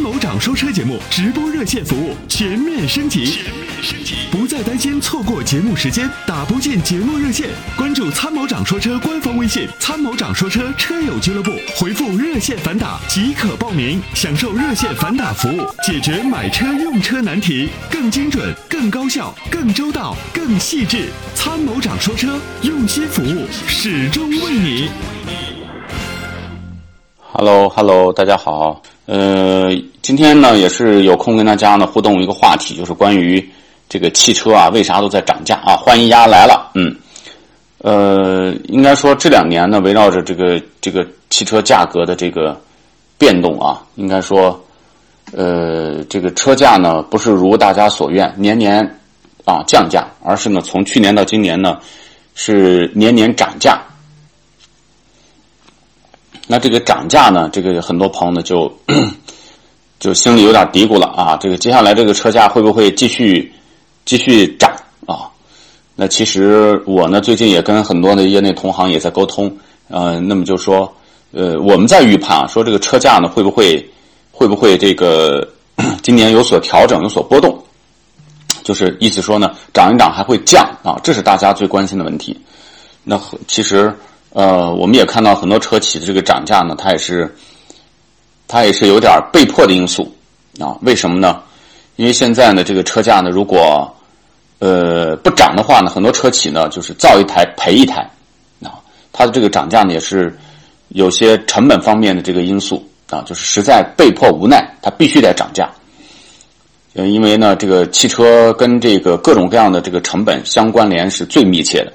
参谋长说车节目直播热线服务全面升级，全面升级，不再担心错过节目时间，打不进节目热线，关注参谋长说车官方微信“参谋长说车车友俱乐部”，回复热线反打即可报名，享受热线反打服务，解决买车用车难题，更精准、更高效、更周到、更细致。参谋长说车，用心服务，始终为你。Hello，Hello，大家好。呃，今天呢也是有空跟大家呢互动一个话题，就是关于这个汽车啊为啥都在涨价啊？欢迎丫来了，嗯，呃，应该说这两年呢围绕着这个这个汽车价格的这个变动啊，应该说，呃，这个车价呢不是如大家所愿年年啊降价，而是呢从去年到今年呢是年年涨价。那这个涨价呢，这个很多朋友呢就就心里有点嘀咕了啊，这个接下来这个车价会不会继续继续涨啊？那其实我呢最近也跟很多的业内同行也在沟通，呃，那么就说，呃，我们在预判啊，说这个车价呢会不会会不会这个今年有所调整，有所波动，就是意思说呢，涨一涨还会降啊，这是大家最关心的问题。那其实。呃，我们也看到很多车企的这个涨价呢，它也是，它也是有点被迫的因素啊。为什么呢？因为现在呢，这个车价呢，如果呃不涨的话呢，很多车企呢就是造一台赔一台啊。它的这个涨价呢，也是有些成本方面的这个因素啊，就是实在被迫无奈，它必须得涨价。呃，因为呢，这个汽车跟这个各种各样的这个成本相关联是最密切的，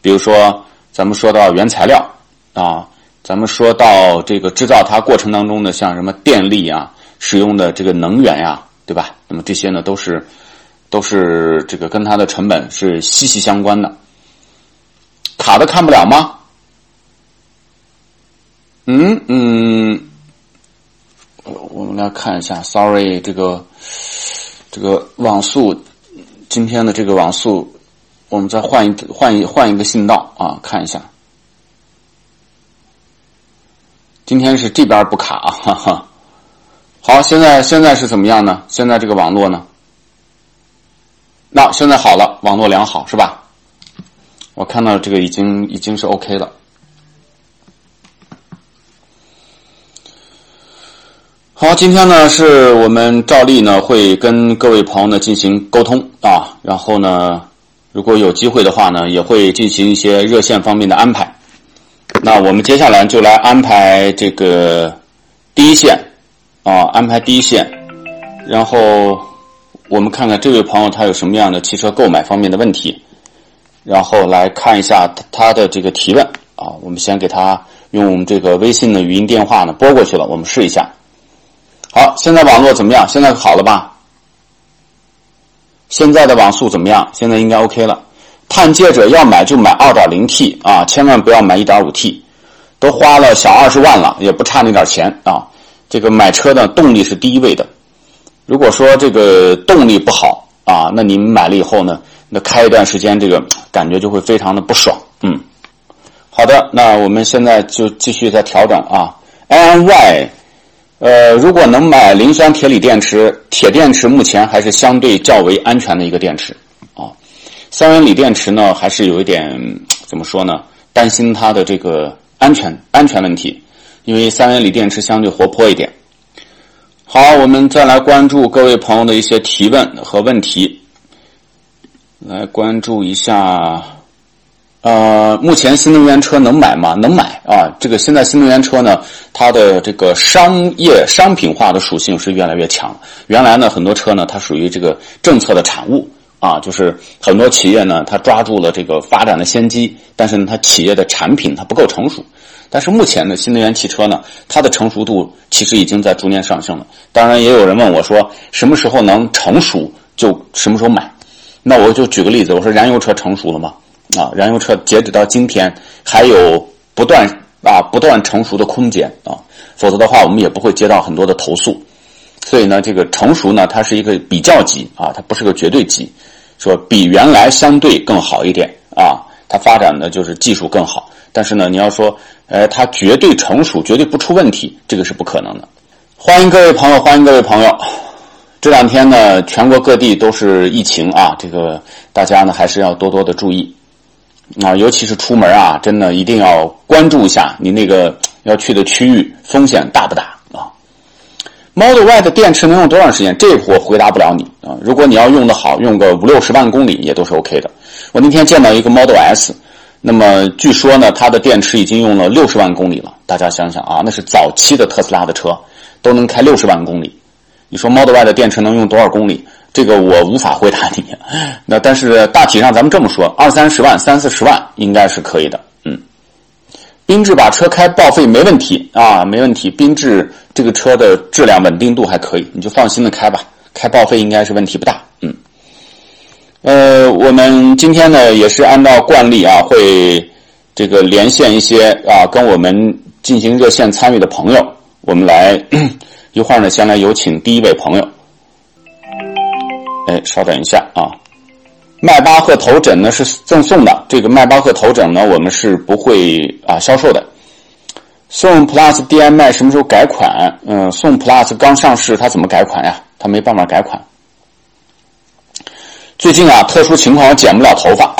比如说。咱们说到原材料啊，咱们说到这个制造它过程当中的像什么电力啊，使用的这个能源呀、对吧？那么这些呢都是都是这个跟它的成本是息息相关的。卡的看不了吗？嗯嗯，我我们来看一下，sorry，这个这个网速今天的这个网速。我们再换一换一换一个信道啊，看一下。今天是这边不卡啊，哈哈。好，现在现在是怎么样呢？现在这个网络呢？那现在好了，网络良好是吧？我看到这个已经已经是 OK 了。好，今天呢是我们照例呢会跟各位朋友呢进行沟通啊，然后呢。如果有机会的话呢，也会进行一些热线方面的安排。那我们接下来就来安排这个第一线啊，安排第一线，然后我们看看这位朋友他有什么样的汽车购买方面的问题，然后来看一下他的这个提问啊。我们先给他用这个微信的语音电话呢拨过去了，我们试一下。好，现在网络怎么样？现在好了吧？现在的网速怎么样？现在应该 OK 了。探界者要买就买 2.0T 啊，千万不要买 1.5T。都花了小二十万了，也不差那点钱啊。这个买车的动力是第一位的。如果说这个动力不好啊，那你买了以后呢，那开一段时间，这个感觉就会非常的不爽。嗯，好的，那我们现在就继续再调整啊。N Y。呃，如果能买磷酸铁锂电池，铁电池目前还是相对较为安全的一个电池啊。三元锂电池呢，还是有一点怎么说呢？担心它的这个安全安全问题，因为三元锂电池相对活泼一点。好，我们再来关注各位朋友的一些提问和问题，来关注一下。呃，目前新能源车能买吗？能买啊！这个现在新能源车呢，它的这个商业商品化的属性是越来越强。原来呢，很多车呢，它属于这个政策的产物啊，就是很多企业呢，它抓住了这个发展的先机，但是呢，它企业的产品它不够成熟。但是目前的新能源汽车呢，它的成熟度其实已经在逐年上升了。当然，也有人问我说，什么时候能成熟就什么时候买？那我就举个例子，我说燃油车成熟了吗？啊，燃油车截止到今天还有不断啊不断成熟的空间啊，否则的话我们也不会接到很多的投诉。所以呢，这个成熟呢，它是一个比较级啊，它不是个绝对级，说比原来相对更好一点啊，它发展的就是技术更好。但是呢，你要说，呃，它绝对成熟，绝对不出问题，这个是不可能的。欢迎各位朋友，欢迎各位朋友。这两天呢，全国各地都是疫情啊，这个大家呢还是要多多的注意啊，尤其是出门啊，真的一定要关注一下你那个要去的区域风险大不大啊。Model Y 的电池能用多长时间？这我回答不了你啊。如果你要用的好，用个五六十万公里也都是 OK 的。我那天见到一个 Model S，那么据说呢，它的电池已经用了六十万公里了。大家想想啊，那是早期的特斯拉的车。都能开六十万公里，你说 Model Y 的电池能用多少公里？这个我无法回答你。那但是大体上咱们这么说，二三十万、三四十万应该是可以的。嗯，缤智把车开报废没问题啊，没问题。缤智这个车的质量稳定度还可以，你就放心的开吧。开报废应该是问题不大。嗯，呃，我们今天呢也是按照惯例啊，会这个连线一些啊跟我们进行热线参与的朋友。我们来 一会儿呢，先来有请第一位朋友。哎，稍等一下啊，迈巴赫头枕呢是赠送的，这个迈巴赫头枕呢我们是不会啊销售的。宋 Plus DM-i 什么时候改款？嗯，宋 Plus 刚上市，它怎么改款呀？它没办法改款。最近啊，特殊情况我剪不了头发。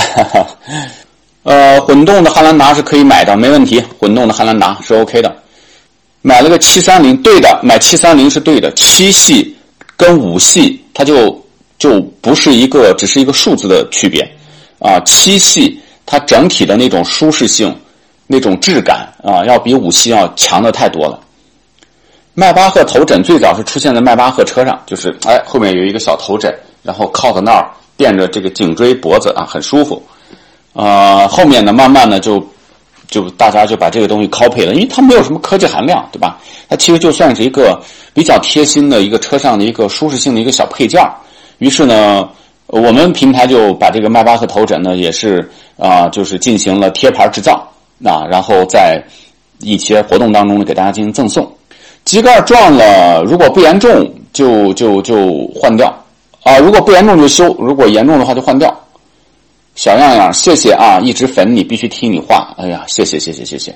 呃，混动的汉兰达是可以买的，没问题。混动的汉兰达是 OK 的。买了个七三零，对的，买七三零是对的。七系跟五系，它就就不是一个，只是一个数字的区别啊。七系它整体的那种舒适性、那种质感啊，要比五系要强的太多了。迈巴赫头枕最早是出现在迈巴赫车上，就是哎后面有一个小头枕，然后靠在那儿垫着这个颈椎脖子啊，很舒服。啊，后面呢，慢慢的就。就大家就把这个东西 copy 了，因为它没有什么科技含量，对吧？它其实就算是一个比较贴心的一个车上的一个舒适性的一个小配件于是呢，我们平台就把这个迈巴赫头枕呢，也是啊，就是进行了贴牌制造啊，然后在一些活动当中呢，给大家进行赠送。机盖撞了，如果不严重，就就就换掉啊；如果不严重就修，如果严重的话就换掉。小样样，谢谢啊！一直粉你，必须听你话。哎呀，谢谢谢谢谢谢。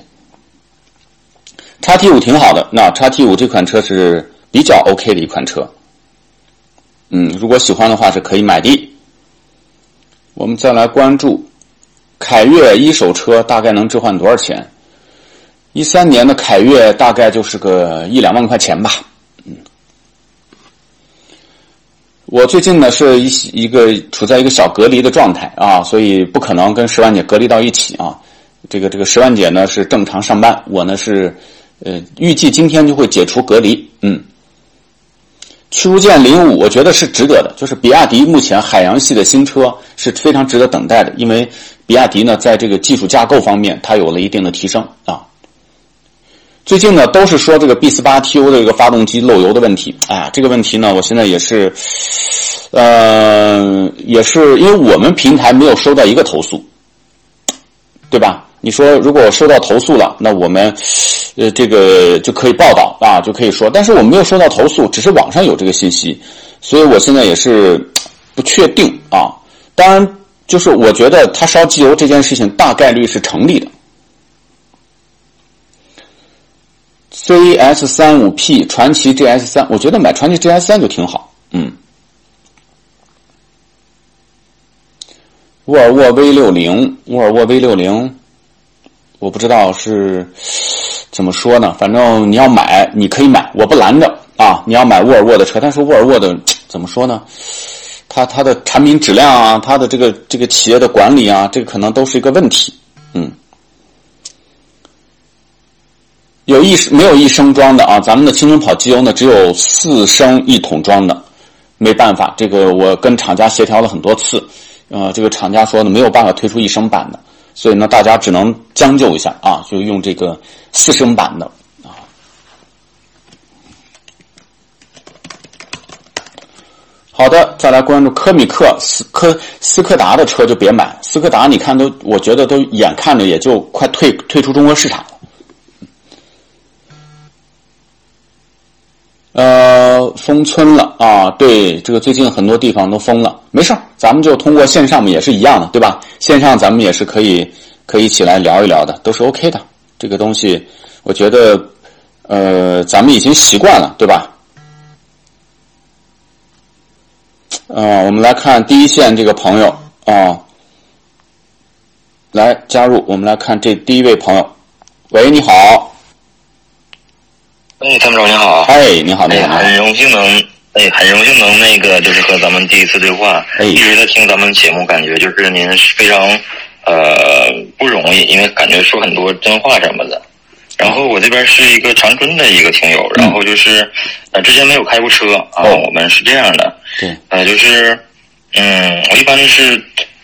叉 T 五挺好的，那叉 T 五这款车是比较 OK 的一款车。嗯，如果喜欢的话是可以买的。我们再来关注凯越一手车，大概能置换多少钱？一三年的凯越大概就是个一两万块钱吧。嗯我最近呢是一一个处在一个小隔离的状态啊，所以不可能跟十万姐隔离到一起啊。这个这个十万姐呢是正常上班，我呢是呃预计今天就会解除隔离。嗯，驱逐舰零五我觉得是值得的，就是比亚迪目前海洋系的新车是非常值得等待的，因为比亚迪呢在这个技术架构方面它有了一定的提升啊。最近呢，都是说这个 B 四八 T O 的一个发动机漏油的问题。哎呀，这个问题呢，我现在也是，呃，也是因为我们平台没有收到一个投诉，对吧？你说如果收到投诉了，那我们呃这个就可以报道啊，就可以说。但是我没有收到投诉，只是网上有这个信息，所以我现在也是不确定啊。当然，就是我觉得他烧机油这件事情大概率是成立的。C S 三五 P 传奇 G S 三，我觉得买传奇 G S 三就挺好。嗯，沃尔沃 V 六零，沃尔沃 V 六零，我不知道是怎么说呢。反正你要买，你可以买，我不拦着啊。你要买沃尔沃的车，但是沃尔沃的怎么说呢？它它的产品质量啊，它的这个这个企业的管理啊，这个可能都是一个问题。嗯。有一没有一升装的啊？咱们的青春跑机油呢，只有四升一桶装的，没办法，这个我跟厂家协调了很多次，呃，这个厂家说呢没有办法推出一升版的，所以呢大家只能将就一下啊，就用这个四升版的啊。好的，再来关注科米克斯科斯柯达的车就别买，斯柯达你看都，我觉得都眼看着也就快退退出中国市场封村了啊！对，这个最近很多地方都封了，没事儿，咱们就通过线上嘛，也是一样的，对吧？线上咱们也是可以可以一起来聊一聊的，都是 OK 的。这个东西，我觉得，呃，咱们已经习惯了，对吧？呃，我们来看第一线这个朋友啊，来加入，我们来看这第一位朋友，喂，你好，哎，参谋长你好，哎，你好，你哎，好，很荣幸能，哎，很荣幸能那个，就是和咱们第一次对话，哎一直在听咱们节目，感觉就是您是非常呃不容易，因为感觉说很多真话什么的。然后我这边是一个长春的一个听友，然后就是呃之前没有开过车啊，哦我们是这样的，对，呃就是嗯，我一般是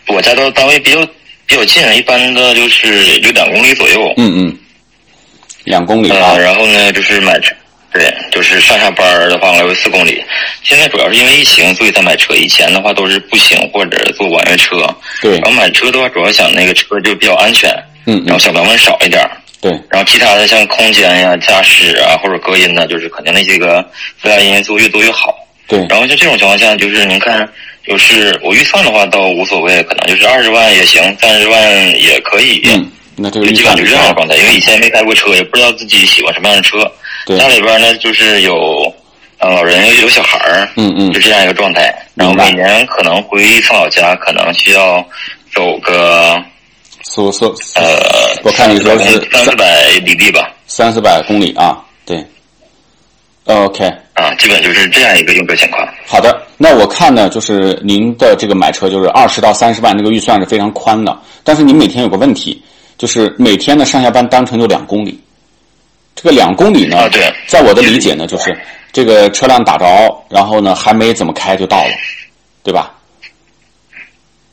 我家到单位比较比较近，一般的就是有两公里左右，嗯嗯，两公里啊呃，，然后呢，就是买车，对，就是上下班儿的话来回四公里。现在主要是因为疫情，所以才买车。以前的话都是步行或者坐网约车。对然后买车的话，主要想那个车就比较安全，嗯嗯，然后小成本少一点儿。对，然后其他的像空间呀、驾驶啊或者隔音呢，就是肯定那些个附加因素越多越好。对，然后像这种情况下，就是您看，就是我预算的话倒无所谓，可能就是二十万也行，三十万也可以。嗯，那这个预基算本就这样的状态，因为以前没开过车，也不知道自己喜欢什么样的车。对家里边呢，就是有呃老人有有小孩儿，嗯嗯就这样一个状态。然后每年可能回一次老家，可能需要走个四五四，呃，我看你说是三四百里地吧，三四百公里啊，对，OK。啊，基本就是这样一个用车情况。好的，那我看呢，就是您的这个买车就是二十到三十万这个预算是非常宽的，但是您每天有个问题，就是每天的上下班单程就两公里，这个两公里呢，啊对在我的理解呢，就是这个车辆打着，然后呢还没怎么开就到了，对吧？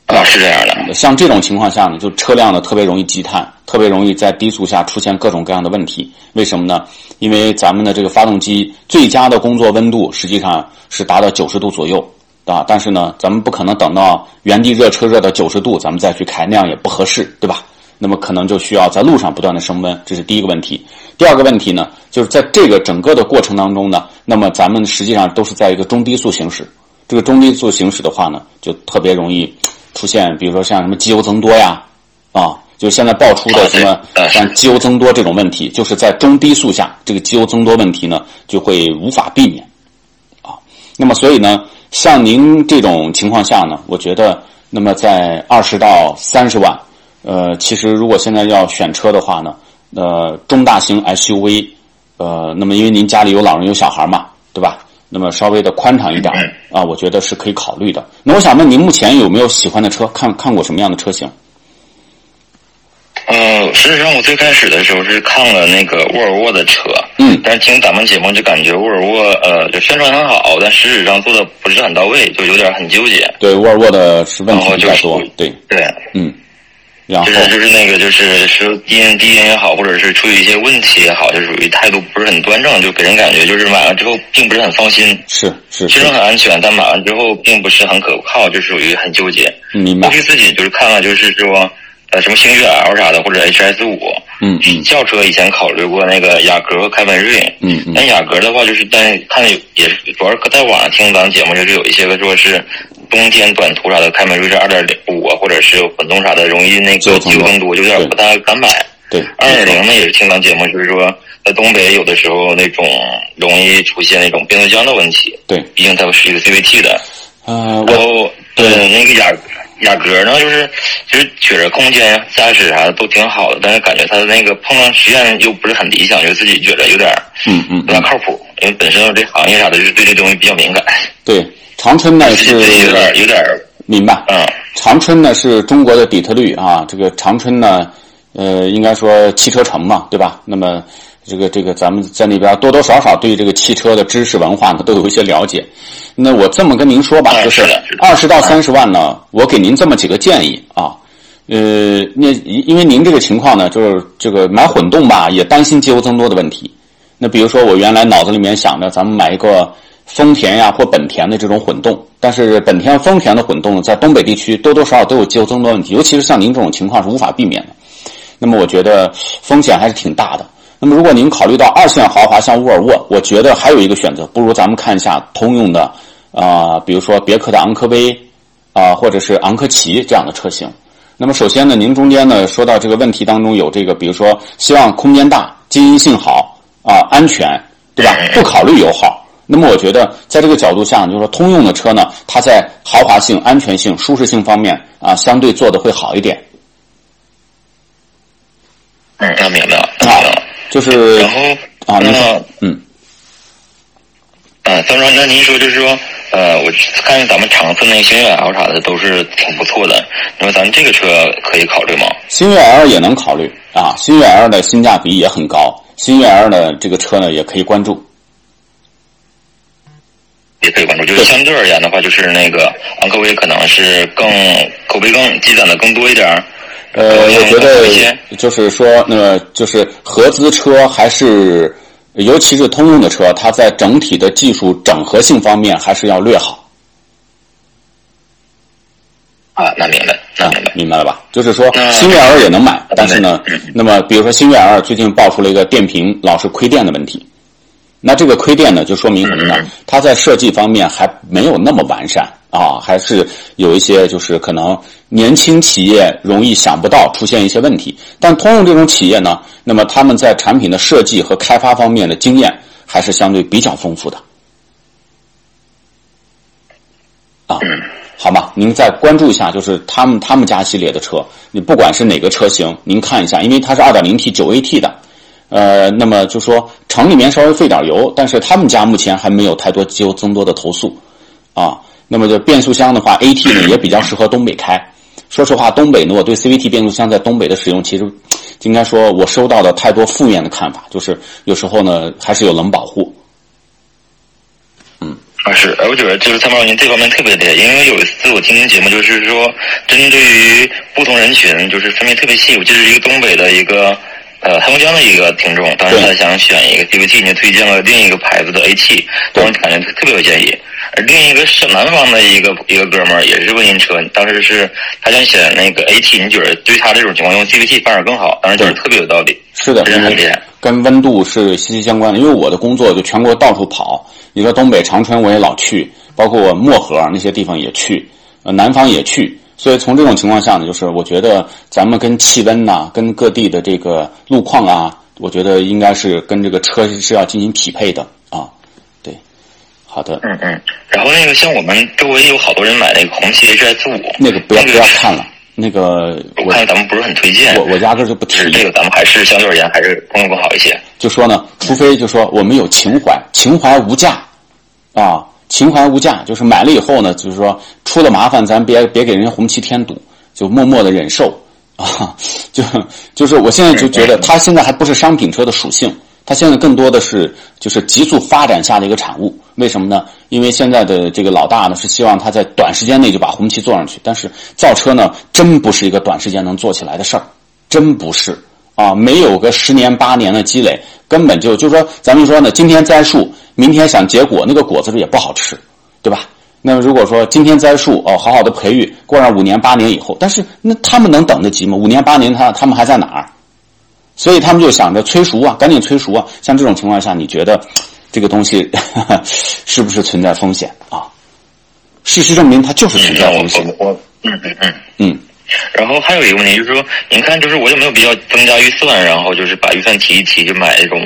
啊，是这样的。像这种情况下呢，就车辆呢特别容易积碳，特别容易在低速下出现各种各样的问题。为什么呢？因为咱们的这个发动机最佳的工作温度实际上是达到九十度左右啊，但是呢，咱们不可能等到原地热车热到九十度，咱们再去开，那样也不合适，对吧？那么可能就需要在路上不断的升温，这是第一个问题。第二个问题呢，就是在这个整个的过程当中呢，那么咱们实际上都是在一个中低速行驶。这个中低速行驶的话呢，就特别容易出现，比如说像什么机油增多呀，啊，就现在爆出的什么像机油增多这种问题，就是在中低速下，这个机油增多问题呢就会无法避免，啊，那么所以呢，像您这种情况下呢，我觉得，那么在二十到三十万，呃，其实如果现在要选车的话呢，呃，中大型 SUV，呃，那么因为您家里有老人有小孩嘛，对吧？那么稍微的宽敞一点儿啊，我觉得是可以考虑的。那我想问您，目前有没有喜欢的车？看看过什么样的车型？呃，事实上，我最开始的时候是看了那个沃尔沃的车，嗯但是听咱们节目就感觉沃尔沃呃，就宣传很好，但实质上做的不是很到位，就有点很纠结。对，沃尔沃的是问题比较多，对，对，嗯，然后就是就是那个就是是低音低音也好，或者是出于一些问题也好，就属于态度不是很端正，就给人感觉就是买完之后并不是很放心。是是其实，很安全，但买完之后并不是很可靠，就属于很纠结。明白过，去自己就是看了，就是说呃什么星越 L 啥的，或者 HS 五，嗯嗯轿车以前考虑过那个雅阁和凯美瑞，嗯嗯但雅阁的话，就是但看也也是主要是在网上听咱们节目，就是有一些个说是冬天短途啥的，凯美瑞是二点零五啊，或者是混动啥的，容易那个机油更多有点不太敢买。对，二点零呢也是听咱节目，就是说在东北有的时候那种容易出现那种变速箱的问题，对，毕竟它是一个 CVT 的。然后呃那个雅雅阁呢，就是其实觉着空间、驾驶啥的都挺好的，但是感觉它的那个碰撞实验又不是很理想，就自己觉得有点嗯嗯不大靠谱。因为本身我这行业啥的，就是对这东西比较敏感，对，长春呢 自己自己有点是有点明白，嗯长春呢是中国的底特律啊，这个长春呢，呃，应该说汽车城嘛，对吧？那么这个这个咱们在那边多多少少对这个汽车的知识文化呢都有一些了解。那我这么跟您说吧，哎就是二十到三十万呢，我给您这么几个建议啊。呃，那因为您这个情况呢，就是这个买混动吧，也担心机油增多的问题。那比如说，我原来脑子里面想着，咱们买一个丰田呀或本田的这种混动，但是本田、丰田的混动在东北地区多多少少都有机油增多问题，尤其是像您这种情况是无法避免的。那么我觉得风险还是挺大的。那么如果您考虑到二线豪华像沃尔沃，我觉得还有一个选择，不如咱们看一下通用的啊、比如说别克的昂科威啊、或者是昂科旗这样的车型。那么首先呢，您中间呢说到这个问题当中有这个，比如说希望空间大、经营性好，啊安全，对吧？不考虑油耗。那么我觉得在这个角度下，就是说通用的车呢，它在豪华性、安全性、舒适性方面啊，相对做的会好一点。嗯，那明白了。啊，就是然后啊，您那说，嗯。啊，三叔，那您说就是说，呃，我看见咱们长次那个星越 L 啥的都是挺不错的，你说咱们这个车可以考虑吗？星月 L 也能考虑啊，新月 L 的性价比也很高，新月 L 的这个车呢也可以关注。也可以关注，就是相对而言的话，就是那个昂科威可能是更口碑更积攒的更多一点儿。呃，我觉得就是说，那么就是合资车还是，尤其是通用的车，它在整体的技术整合性方面还是要略好。啊，那明白，那明白。明白了吧？就是说，那新月 L 也能买，但是呢嗯，那么比如说新月 L 最近爆出了一个电瓶老是亏电的问题，那这个亏电呢，就说明什么呢嗯？它在设计方面还没有那么完善啊，还是有一些就是可能年轻企业容易想不到出现一些问题。但通用这种企业呢，那么他们在产品的设计和开发方面的经验还是相对比较丰富的。啊，好吗？您再关注一下，就是他们他们家系列的车，你不管是哪个车型，您看一下，因为它是 2.0T 9AT 的，呃，那么就说城里面稍微费点油，但是他们家目前还没有太多机油增多的投诉，啊，那么就变速箱的话，AT 呢也比较适合东北开。说实话，东北呢，我对 CVT 变速箱在东北的使用，其实应该说我收到的太多负面的看法，就是有时候呢还是有冷保护。啊，是，哎我觉得就是参谋您这方面特别厉害，因为有一次我听您节目，就是说针对于不同人群，就是分辨特别细。我记得是一个东北的一个呃黑龙江的一个听众，当时他想选一个 CVT，您推荐了另一个牌子的 A7，当时感觉特别有建议。而另一个是南方的一个一个哥们儿也是问您车，当时是他想选那个 AT，你觉得对他这种情况用 CVT 反而更好？当时觉得特别有道理。是的，真的很厉害。跟温度是息息相关的。因为我的工作就全国到处跑，你说东北长春我也老去，包括我漠河那些地方也去，呃，南方也去。所以从这种情况下呢，就是我觉得咱们跟气温呐、跟各地的这个路况啊，我觉得应该是跟这个车是要进行匹配的啊。对，好的，嗯嗯。然后那个像我们周围有好多人买那个红旗 HS 五，那个不要那不要看了，那个我我看咱们不是很推荐。我我压根儿就不提是。这个，咱们还是相对而言还是通用更好一些。就说呢，除非就说我们有情怀，情怀无价，啊，情怀无价，就是买了以后呢，就是说出了麻烦，咱别别给人家红旗添堵，就默默的忍受啊，就就是我现在就觉得它现在还不是商品车的属性，它现在更多的是就是急速发展下的一个产物。为什么呢？因为现在的这个老大呢是希望他在短时间内就把红旗做上去，但是造车呢真不是一个短时间能做起来的事儿，真不是。啊，没有个十年八年的积累，根本就就是说，咱们说呢，今天栽树，明天想结果，那个果子也不好吃，对吧？那么如果说今天栽树，哦，好好的培育，过上五年八年以后，但是那他们能等得及吗？五年八年他他们还在哪儿？所以他们就想着催熟啊，赶紧催熟啊。像这种情况下，你觉得 这个东西 是不是存在风险啊？事实证明，它就是存在风险。我我嗯嗯嗯。嗯。然后还有一个问题就是说，您看，就是我有没有必要增加预算，然后就是把预算提一提，就买这种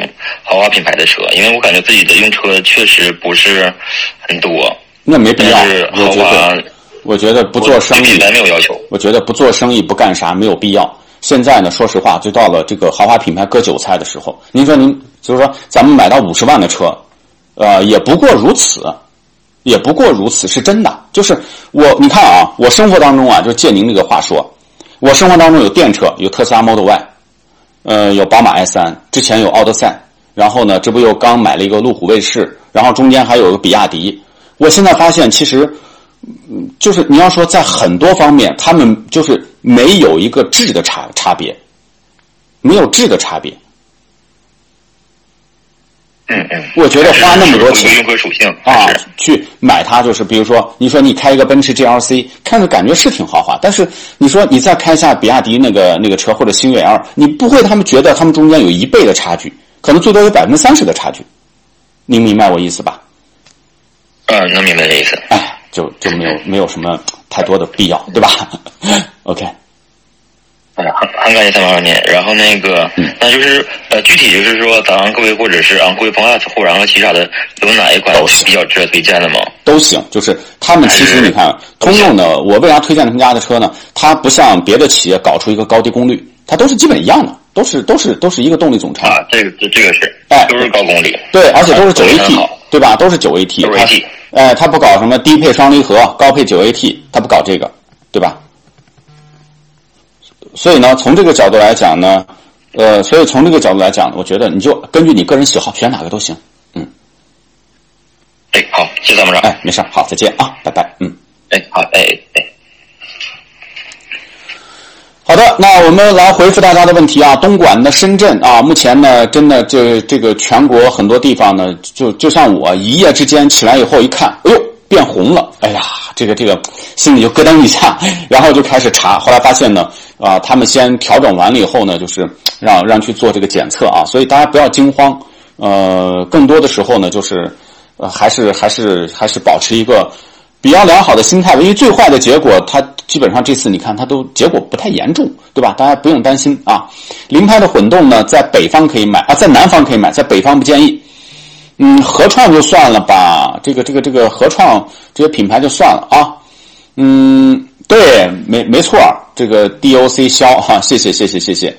豪华品牌的车？因为我感觉自己的用车确实不是很多。那没必要豪我觉华得，我觉得不做生意对品牌没有要求。我觉得不做生意不干啥没有必要。现在呢，说实话，就到了这个豪华品牌割韭菜的时候。您说您就是说，咱们买到五十万的车，呃，也不过如此，也不过如此，是真的。就是我，你看啊，我生活当中啊，就借您这个话说，我生活当中有电车，有特斯拉 Model Y，呃，有宝马 i 三，之前有奥德赛，然后呢，这不又刚买了一个路虎卫士，然后中间还有个比亚迪。我现在发现，其实。嗯就是你要说在很多方面，他们就是没有一个质的差差别，没有质的差别。嗯嗯。我觉得花那么多钱用户属性啊，去买它，就是比如说，你说你开一个奔驰 GLC，看着感觉是挺豪华，但是你说你再开一下比亚迪那个那个车或者星越 L，你不会他们觉得他们中间有一倍的差距，可能最多有百分之三十的差距。您明白我意思吧？嗯，能明白这意思。哎。就就没有没有什么太多的必要，对吧？OK，哎呀，很很感谢三毛您。然后那个，嗯那就是呃，具体就是说，咱昂科威或者是昂科威 Plus 或者昂科旗下的有哪一款是比较值得推荐的吗？都行，就是他们其实你看，通用的，我为啥推荐他们家的车呢？它不像别的企业搞出一个高低功率，它都是基本一样的，都是都是都是一个动力总成。啊，这个这这个是，哎，都是高功率。对，而且都是九 AT，对吧？都是九 AT。九 AT。哎，它不搞什么低配双离合、高配九 AT，它不搞这个，对吧？所以呢，从这个角度来讲呢，呃，所以从这个角度来讲，我觉得你就根据你个人喜好选哪个都行，嗯。哎，好，谢谢参谋长。哎，没事好，再见啊，拜拜，嗯。哎，好，哎哎。好的，那我们来回复大家的问题啊。东莞的深圳啊，目前呢，真的这这个全国很多地方呢，就就像我一夜之间起来以后一看，哎呦，变红了，哎呀，这个这个心里就咯噔一下，然后就开始查，后来发现呢，啊，他们先调整完了以后呢，就是让让去做这个检测啊，所以大家不要惊慌，呃，更多的时候呢，就是呃，还是还是还是保持一个。比较良好的心态，因为最坏的结果，它基本上这次你看它都结果不太严重，对吧？大家不用担心啊。凌派的混动呢，在北方可以买啊，在南方可以买，在北方不建议。嗯，合创就算了吧，这个这个这个合创这些品牌就算了啊。嗯，对，没没错，这个 DOC 销哈，谢谢谢谢谢谢。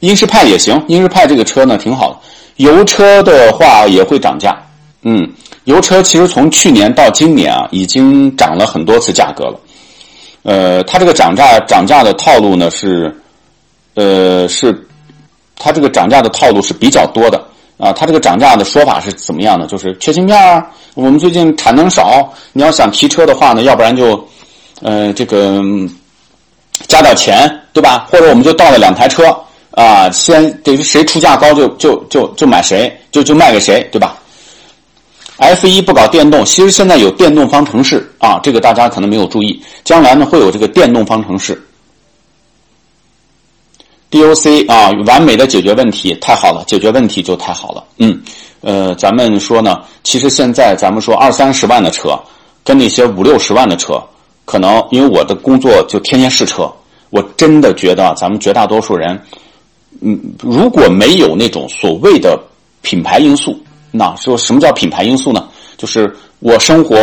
英仕派也行，英仕派这个车呢挺好的，油车的话也会涨价，嗯。油车其实从去年到今年啊，已经涨了很多次价格了。呃，它这个涨价涨价的套路呢是，呃，是它这个涨价的套路是比较多的啊。它这个涨价的说法是怎么样的？就是缺芯片啊，我们最近产能少，你要想提车的话呢，要不然就呃这个加点钱，对吧？或者我们就到了两台车啊，先等于谁出价高就就就就买谁，就就卖给谁，对吧？F 一不搞电动，其实现在有电动方程式啊，这个大家可能没有注意，将来呢会有这个电动方程式。DOC 啊，完美的解决问题，太好了，解决问题就太好了。嗯，呃，咱们说呢，其实现在咱们说二三十万的车，跟那些五六十万的车，可能因为我的工作就天天试车，我真的觉得咱们绝大多数人，嗯，如果没有那种所谓的品牌因素。那说什么叫品牌因素呢？就是我生活、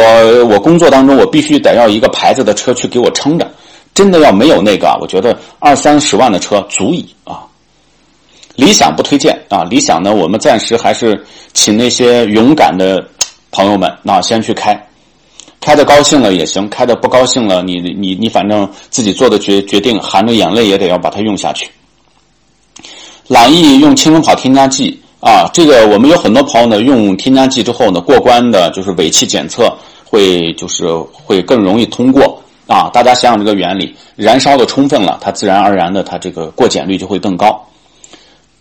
我工作当中，我必须得要一个牌子的车去给我撑着。真的要没有那个，我觉得二三十万的车足以啊。理想不推荐啊，理想呢，我们暂时还是请那些勇敢的朋友们，那先去开，开的高兴了也行，开的不高兴了，你你你反正自己做的决决定，含着眼泪也得要把它用下去。朗逸用轻松跑添加剂。啊，这个我们有很多朋友呢，用添加剂之后呢，过关的就是尾气检测会就是会更容易通过啊。大家想想这个原理，燃烧的充分了，它自然而然的它这个过检率就会更高。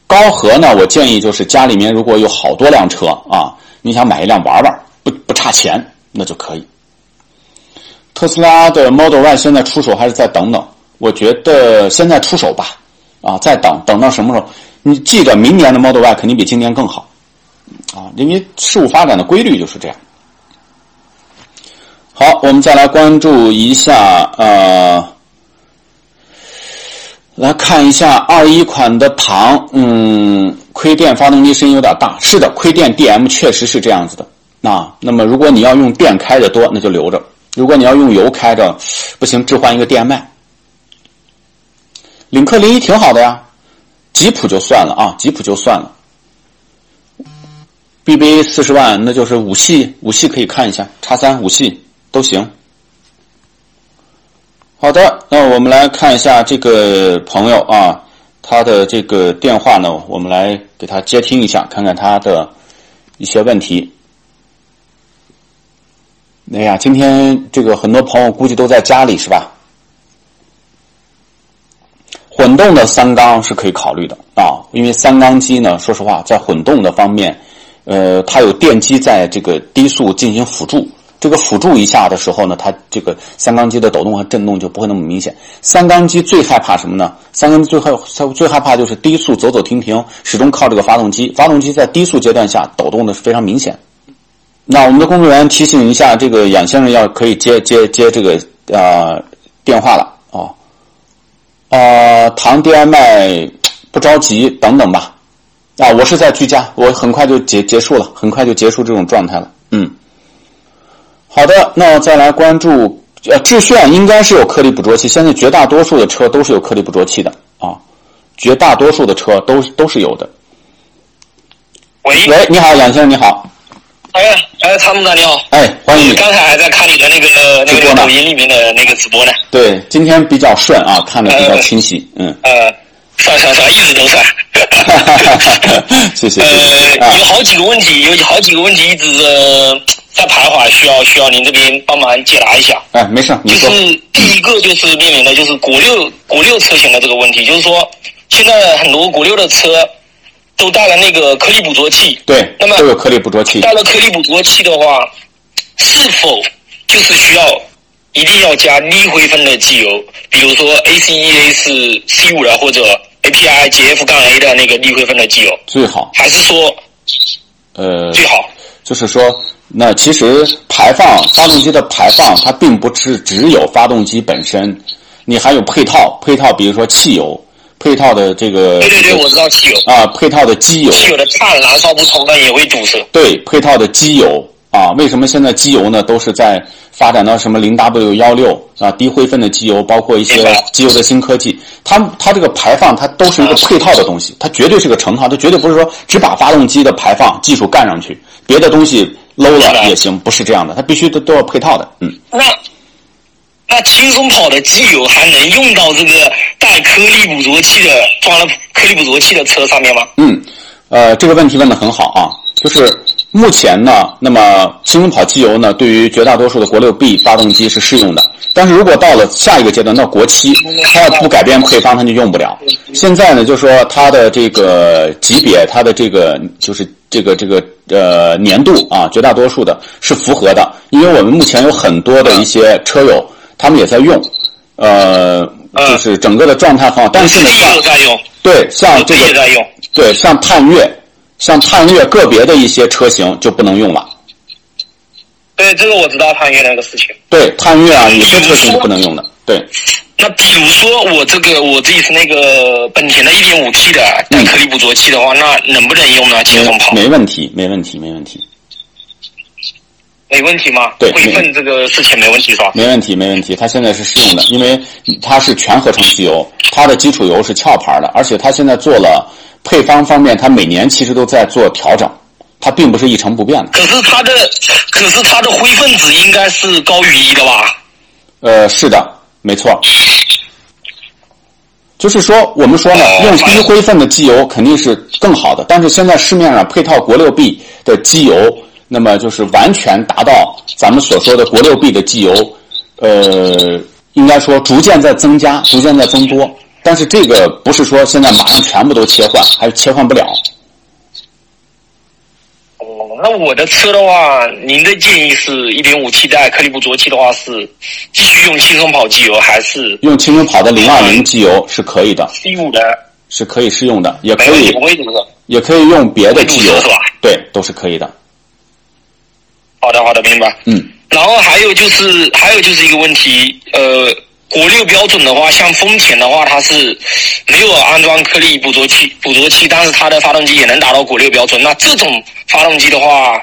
高和呢，我建议就是家里面如果有好多辆车啊，你想买一辆玩玩，不不差钱，那就可以。特斯拉的 Model Y 现在出手还是再等等？我觉得现在出手吧，啊，再等等到什么时候？你记得，明年的 Model Y 肯定比今年更好，啊，因为事物发展的规律就是这样。好，我们再来关注一下，呃，来看一下二一款的唐，嗯，亏电发动机声音有点大，是的，亏电 DM 确实是这样子的。啊，那么如果你要用电开的多，那就留着；如果你要用油开着，不行，置换一个电麦。领克零一挺好的呀。吉普就算了啊，吉普就算了。BBA 四十万，那就是五系，五系可以看一下，叉三五系都行。好的，那我们来看一下这个朋友啊，他的这个电话呢，我们来给他接听一下，看看他的一些问题。哎呀，今天这个很多朋友估计都在家里是吧？混动的三缸是可以考虑的啊，因为三缸机呢，说实话，在混动的方面，呃，它有电机在这个低速进行辅助，这个辅助一下的时候呢，它这个三缸机的抖动和震动就不会那么明显。三缸机最害怕什么呢？三缸机最害最害怕就是低速走走停停，始终靠这个发动机，发动机在低速阶段下抖动的是非常明显。那我们的工作人员提醒一下，这个杨先生要可以接接接这个呃电话了。呃，糖 DMI 不着急，等等吧。啊，我是在居家，我很快就结结束了，很快就结束这种状态了。嗯，好的，那再来关注，呃，致炫应该是有颗粒捕捉器，现在绝大多数的车都是有颗粒捕捉器的啊，绝大多数的车都都是有的。喂喂，你好，杨先生，你好。哎哎，参谋长你好。哎，欢迎你。刚才还在看你的那个那个抖音里面的那个直播呢。对，今天比较顺啊，看的比较清晰。嗯。呃。算算算，一直都算。谢谢。呃，有好几个问题，有好几个问题一直在徘徊，需要需要您这边帮忙解答一下。哎，没事，就是第一个就是面临的就是国六国六车型的这个问题，就是说现在很多国六的车都带了那个颗粒捕捉器。对。那么都有颗粒捕捉器。带了颗粒捕捉器的话，是否就是需要？一定要加低灰分的机油，比如说 ACEA 是 C 五的，或者 API GF 杠 A 的那个低灰分的机油最好，还是说，呃，最好就是说，那其实排放发动机的排放，它并不是只有发动机本身，你还有配套，配套比如说汽油，配套的这个，对对对，我知道汽油啊，配套的机油，汽油的碳燃烧不充分也会堵塞，对，配套的机油啊，为什么现在机油呢都是在？发展到什么零 W 幺六啊，低灰分的机油，包括一些机油的新科技，它它这个排放它都是一个配套的东西，它绝对是个成套，它绝对不是说只把发动机的排放技术干上去，别的东西 low 了也行，不是这样的，它必须都都要配套的，嗯。那那轻松跑的机油还能用到这个带颗粒捕捉器的装了颗粒捕捉器的车上面吗？嗯，呃，这个问题问的很好啊，就是。目前呢，那么轻松跑机油呢，对于绝大多数的国六 B 发动机是适用的。但是如果到了下一个阶段，到国七，它要不改变配方，它就用不了。现在呢，就是说它的这个级别，它的这个就是这个这个呃年度啊，绝大多数的是符合的。因为我们目前有很多的一些车友，他们也在用，呃，就是整个的状态很好。但是呢，像对像这个对像探岳。像探岳个别的一些车型就不能用了。对，这个我知道探岳那个事情。对，探岳啊，有些车型是不能用的。对。那比如说我这个我自己是那个本田的 1.5T 的带颗粒捕捉器的话，那能不能用呢？轻松跑？没问题，没问题，没问题。没问题吗？对，会分这个事情没问题是吧？没问题，没问题。它现在是适用的，因为它是全合成机油，它的基础油是壳牌的，而且它现在做了。配方方面，它每年其实都在做调整，它并不是一成不变的。可是它的，可是它的灰分子应该是高于一的吧？呃，是的，没错。就是说，我们说呢，用低灰分的机油肯定是更好的。但是现在市面上配套国六 B 的机油，那么就是完全达到咱们所说的国六 B 的机油，呃，应该说逐渐在增加，逐渐在增多。但是这个不是说现在马上全部都切换，还是切换不了。哦，那我的车的话，您的建议是一点五 T 带颗粒捕捉器的话，是继续用轻松跑机油，还是用轻松跑的零二零机油是可以的？C 五的是可以适用的，也可以，不会堵塞，也可以用别的机油是吧？对，都是可以的。好的，好的，明白。嗯。然后还有就是，还有就是一个问题，呃。国六标准的话，像丰田的话，它是没有安装颗粒捕捉器，捕捉器，但是它的发动机也能达到国六标准。那这种发动机的话，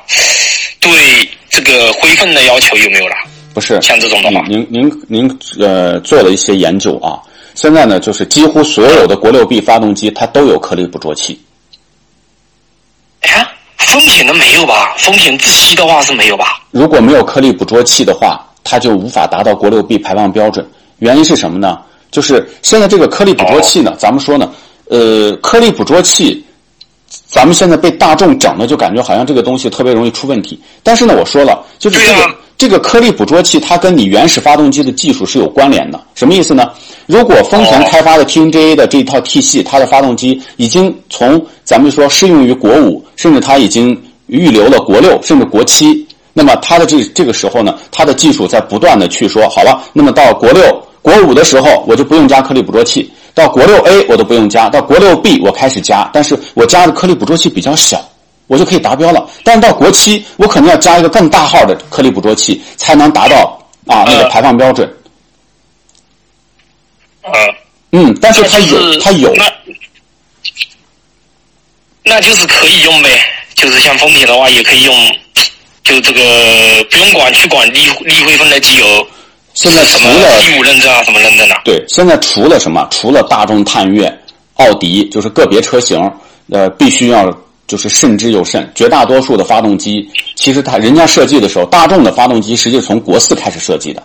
对这个灰分的要求有没有了？不是，像这种的话，您您您呃做了一些研究啊。现在呢，就是几乎所有的国六 B 发动机它都有颗粒捕捉器。哎，丰田的没有吧？丰田自吸的话是没有吧？如果没有颗粒捕捉器的话，它就无法达到国六 B 排放标准。原因是什么呢？就是现在这个颗粒捕捉器呢，咱们说呢，呃，颗粒捕捉器，咱们现在被大众整的就感觉好像这个东西特别容易出问题。但是呢，我说了，就是这个这个颗粒捕捉器，它跟你原始发动机的技术是有关联的。什么意思呢？如果丰田开发的 TNGA 的这一套 T 系，它的发动机已经从咱们说适用于国五，甚至它已经预留了国六，甚至国七，那么它的这这个时候呢，它的技术在不断的去说，好了，那么到国六。国五的时候，我就不用加颗粒捕捉器；到国六 A，我都不用加；到国六 B，我开始加。但是我加的颗粒捕捉器比较小，我就可以达标了。但是到国七，我可能要加一个更大号的颗粒捕捉器，才能达到啊那个排放标准。嗯，嗯，但是它有，就是它有，那那就是可以用呗，就是像丰田的话也可以用，就这个不用管去管力力辉分的机油，现在除了第五认证啊，什么认证的，对，现在除了什么？除了大众探岳、奥迪，就是个别车型，呃，必须要就是慎之又慎。绝大多数的发动机，其实它人家设计的时候，大众的发动机实际是从国四开始设计的，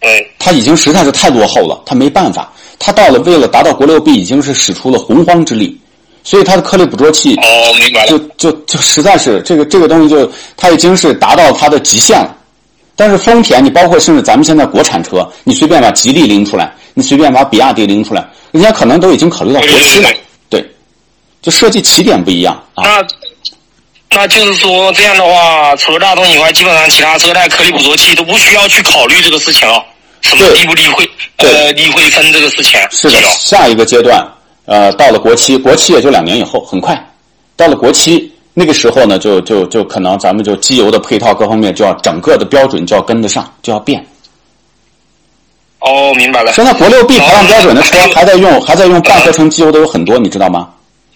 对，它已经实在是太落后了，他没办法，他到了为了达到国六 B，已经是使出了洪荒之力，所以它的颗粒捕捉器哦，明白就了，就就就实在是这个这个东西就它已经是达到它的极限了。但是丰田，你包括甚至咱们现在国产车，你随便把吉利拎出来，你随便把比亚迪拎出来，人家可能都已经考虑到国七了。对，就设计起点不一样啊。那那就是说这样的话，除了大众以外，基本上其他车带颗粒捕捉器都不需要去考虑这个事情了。什么对低不低会对呃低会分这个事情是的，下一个阶段，呃，到了国七，国七也就两年以后，很快，到了国七那个时候呢，就就就可能咱们就机油的配套各方面就要整个的标准就要跟得上，就要变。哦，明白了。现在国六 B 排放标准的车还在用还在用半合成机油的有很多，你知道吗？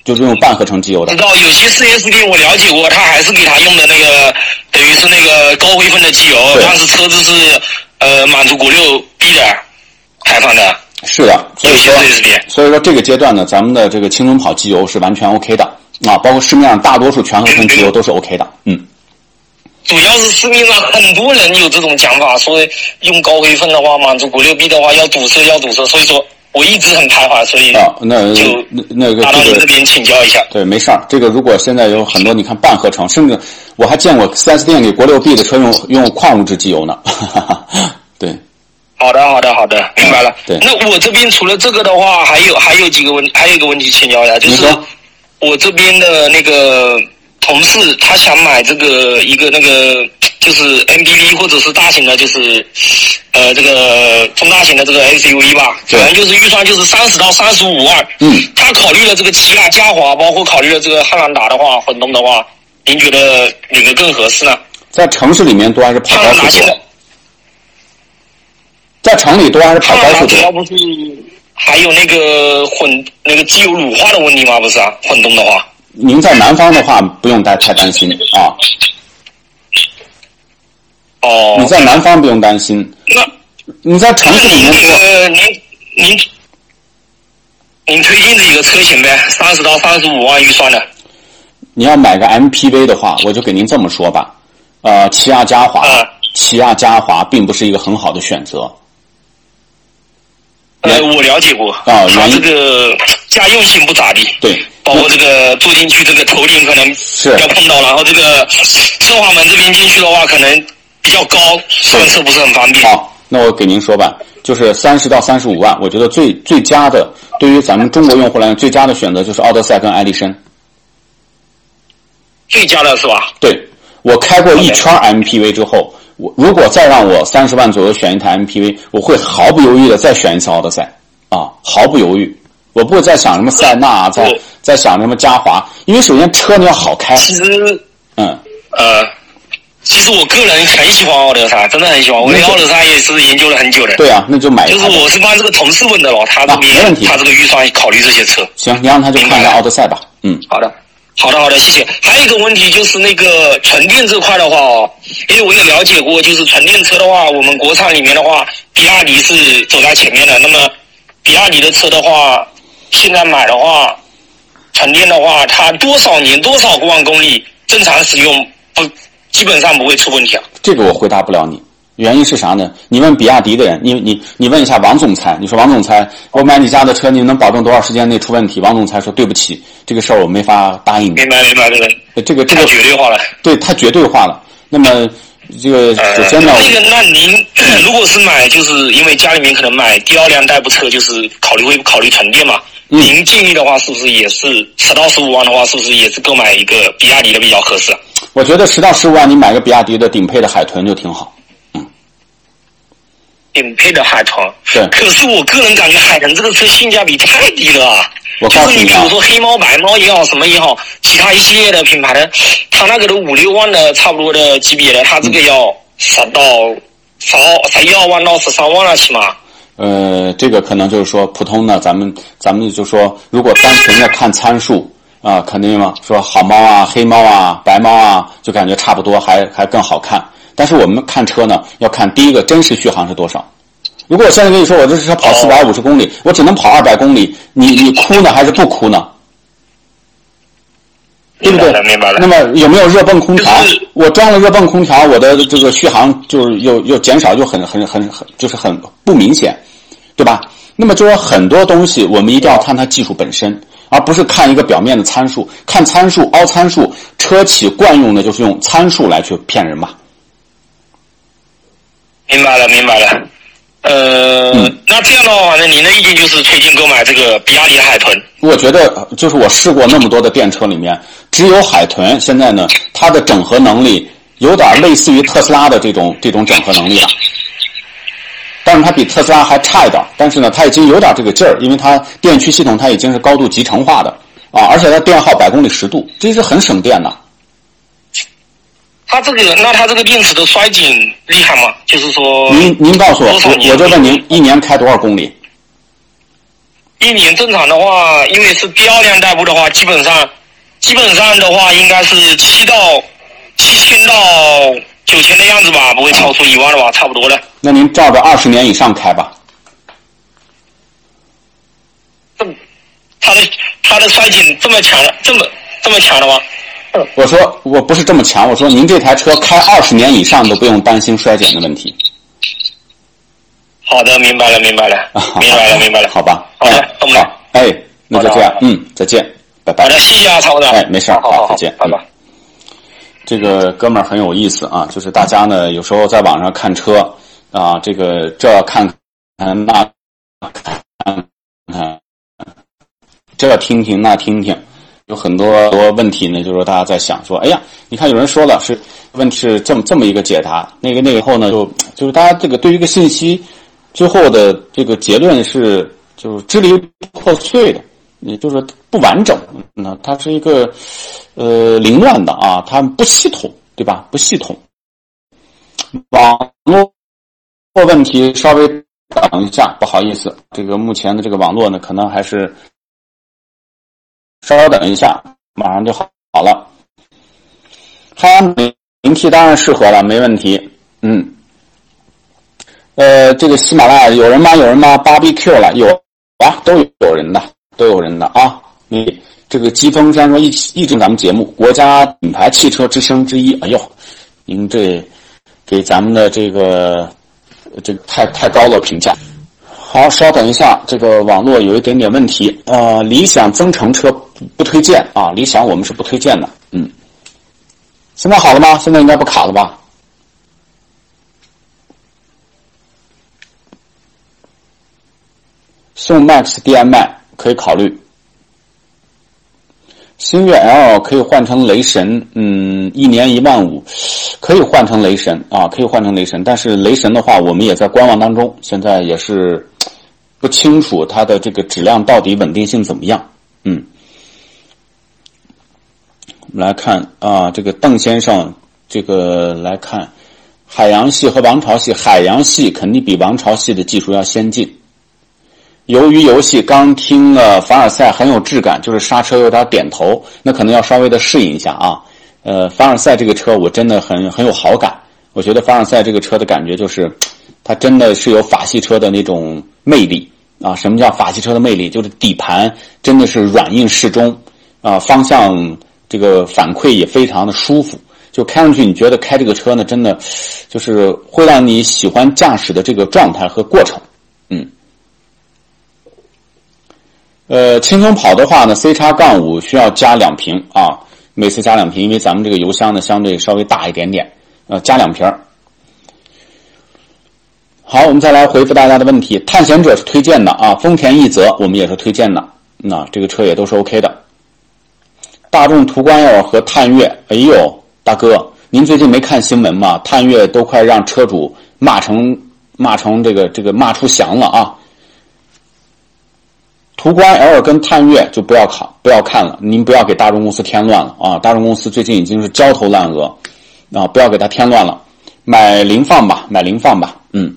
就是用半合成机油的知。道有些 4S 店我了解过，他还是给他用的那个，等于是那个高灰分的机油，对但是车子是呃满足国六 B 的排放的，是的，所以说 4S 店。所以说这个阶段呢，咱们的这个轻松跑机油是完全 OK 的啊，包括市面上大多数全合成机油都是 OK 的。嗯，主要是市面上很多人有这种讲法，说用高灰分的话，满足国六 B 的话要堵车要堵车，所以说我一直很徘徊，所以啊，那就那那个打到这个这边请教一下。对，没事儿。这个如果现在有很多，你看半合成，甚至我还见过 4S 店里国六 B 的车用用矿物质机油呢。对，好的，好的，好的，明白了。对那我这边除了这个的话，还有还有几个问，还有一个问题请教一下，就是说我这边的那个同事，他想买这个一个那个就是 MPV 或者是大型的，就是呃这个中大型的这个 SUV 吧，对反正就是预算就是三十到三十五万。嗯，他考虑了这个起亚嘉华，包括考虑了这个汉兰达的话，混动的话，您觉得哪个更合适呢？在城市里面多还是跑汉高速多在？城里多还是跑高速多？主要不是还有那个混那个机油乳化的问题吗？不是啊，混动的话，您在南方的话不用太太担心啊，哦，你在南方不用担心，那你在城市里面说。呃，您您您推荐几个车型呗？三十到三十五万预算的，你要买个 MPV 的话，我就给您这么说吧，呃，起亚嘉华嗯，起亚嘉华并不是一个很好的选择。呃，我了解过，啊原这个家用性不咋地，对，包括这个坐进去这个头顶可能是要碰到，然后这个侧滑门这边进去的话，可能比较高，上车不是很方便。好，那我给您说吧，就是三十到三十五万，我觉得最最佳的，对于咱们中国用户来讲，最佳的选择就是奥德赛跟艾力绅。最佳的是吧？对我开过一圈 MPV 之后，我如果再让我三十万左右选一台 MPV，我会毫不犹豫的再选一次奥德赛啊，毫不犹豫，我不会再想什么塞纳啊，再再想什么嘉华，因为首先车你要好开，其实嗯，呃，其实我个人很喜欢奥德赛，真的很喜欢。我对奥德赛也是研究了很久的。对啊，那就买一就是。我是帮这个同事问的咯，他这啊没问题边他这个预算考虑这些车。行，你让他去看一下奥德赛吧，嗯，好的，好的，好的，谢谢。还有一个问题就是那个纯电这块的话哦，因为我也了解过，就是纯电车的话，我们国产里面的话，比亚迪是走在前面的。那么，比亚迪的车的话，现在买的话，纯电的话，它多少年多少万公里正常使用不基本上不会出问题啊？这个我回答不了你。原因是啥呢？你问比亚迪的人，你你你问一下王总裁，你说王总裁，我买你家的车，你能保证多少时间内出问题？王总裁说对不起，这个事儿我没法答应你。明白明白，这个这个这个绝对化了。对太绝对化了。那么这个呃，首先呢，那个，那您如果是买，就是因为家里面可能买第二辆代步车，就是考虑会考虑纯电嘛。嗯您建议的话，是不是也是十到十五万的话，是不是也是购买一个比亚迪的比较合适啊？我觉得十到十五万你买个比亚迪的顶配的海豚就挺好。顶配的海豚。对可是我个人感觉海豚这个车性价比太低了啊。我告诉你啊就是你比如说黑猫、白猫也好，什么也好，其他一系列的品牌的，它那个都五六万的差不多的级别的，它这个要十到十二十一二万到十三万了，起码。呃，这个可能就是说普通的，咱们咱们就说，如果单纯的看参数啊，肯定嘛，说好猫啊、黑猫啊、白猫啊，就感觉差不多，还还更好看。但是我们看车呢，要看第一个真实续航是多少。如果我现在跟你说，我这车跑四百五十公里，我只能跑二百公里，你你哭呢还是不哭呢？对不对？明白了。那么有没有热泵空调？我装了热泵空调，我的这个续航就是又又减少，就很很很很就是很不明显，对吧？那么就说很多东西，我们一定要看它技术本身，而不是看一个表面的参数。看参数凹参数，车企惯用的就是用参数来去骗人嘛。明白了，明白了。呃，那这样的话，反正您的意见就是推荐购买这个比亚迪的海豚。我觉得，就是我试过那么多的电车里面，只有海豚现在呢，它的整合能力有点类似于特斯拉的这种这种整合能力了。但是它比特斯拉还差一点，但是呢，它已经有点这个劲儿，因为它电驱系统它已经是高度集成化的啊，而且它电耗百公里十度，这是很省电的。它这个，那他这个电池的衰减厉害吗？就是说，您您告诉我，我我就问您，一年开多少公里？一年正常的话，因为是第二辆代步的话，基本上，基本上的话应该是七到七千到九千的样子吧，不会超出一万的吧，差不多了。那您照着二十年以上开吧。这，它的它的衰减这么强了，这么这么强的吗？我说我不是这么强，我说您这台车开二十年以上都不用担心衰减的问题。好的，明白了，明白了，明白了，明白了。好吧，好的，懂了。哎，那就这样，嗯，再见，拜拜。好的，谢谢啊，曹总。哎，没事儿，好，再见，拜拜。这个哥们儿很有意思啊，就是大家呢有时候在网上看车啊，这个这看看那看看，这听听那听听。有很多多问题呢，就是说大家在想说，哎呀，你看有人说了是问题是这么这么一个解答，那个那个后呢，就就是大家这个对于一个信息最后的这个结论是就是支离破碎的，也就是不完整，那它是一个呃凌乱的啊，它不系统，对吧？不系统，网络问题稍微等一下，不好意思，这个目前的这个网络呢，可能还是。稍等一下，马上就好好了。哈零 T 当然适合了，没问题。嗯，呃，这个喜马拉雅有人吗？有人吗？芭比 Q 了，有啊，都有人的，都有人的啊。你这个疾风山说一一直咱们节目国家品牌汽车之声之一。哎呦，您这给咱们的这个这个太太高了评价。好，稍等一下，这个网络有一点点问题。呃，理想增程车不推荐啊，理想我们是不推荐的。嗯，现在好了吗？现在应该不卡了吧？宋 MAX DM-i 可以考虑，星越 L 可以换成雷神，嗯，一年一万五，可以换成雷神啊，可以换成雷神。但是雷神的话，我们也在观望当中，现在也是。不清楚它的这个质量到底稳定性怎么样？嗯，我们来看啊，这个邓先生，这个来看海洋系和王朝系，海洋系肯定比王朝系的技术要先进。由于游戏刚听了凡尔赛很有质感，就是刹车有点点头，那可能要稍微的适应一下啊。呃，凡尔赛这个车我真的很很有好感，我觉得凡尔赛这个车的感觉就是，它真的是有法系车的那种魅力。啊，什么叫法系车的魅力？就是底盘真的是软硬适中，啊，方向这个反馈也非常的舒服，就开上去你觉得开这个车呢，真的就是会让你喜欢驾驶的这个状态和过程，嗯。呃，轻松跑的话呢，C 叉杠五需要加两瓶啊，每次加两瓶，因为咱们这个油箱呢相对稍微大一点点，呃，加两瓶。好，我们再来回复大家的问题。探险者是推荐的啊，丰田奕泽我们也是推荐的，那这个车也都是 OK 的。大众途观 L 和探岳，哎呦，大哥，您最近没看新闻吗？探岳都快让车主骂成骂成这个这个骂出翔了啊！途观 L 跟探岳就不要考不要看了，您不要给大众公司添乱了啊！大众公司最近已经是焦头烂额啊，不要给他添乱了，买凌放吧，买凌放吧，嗯。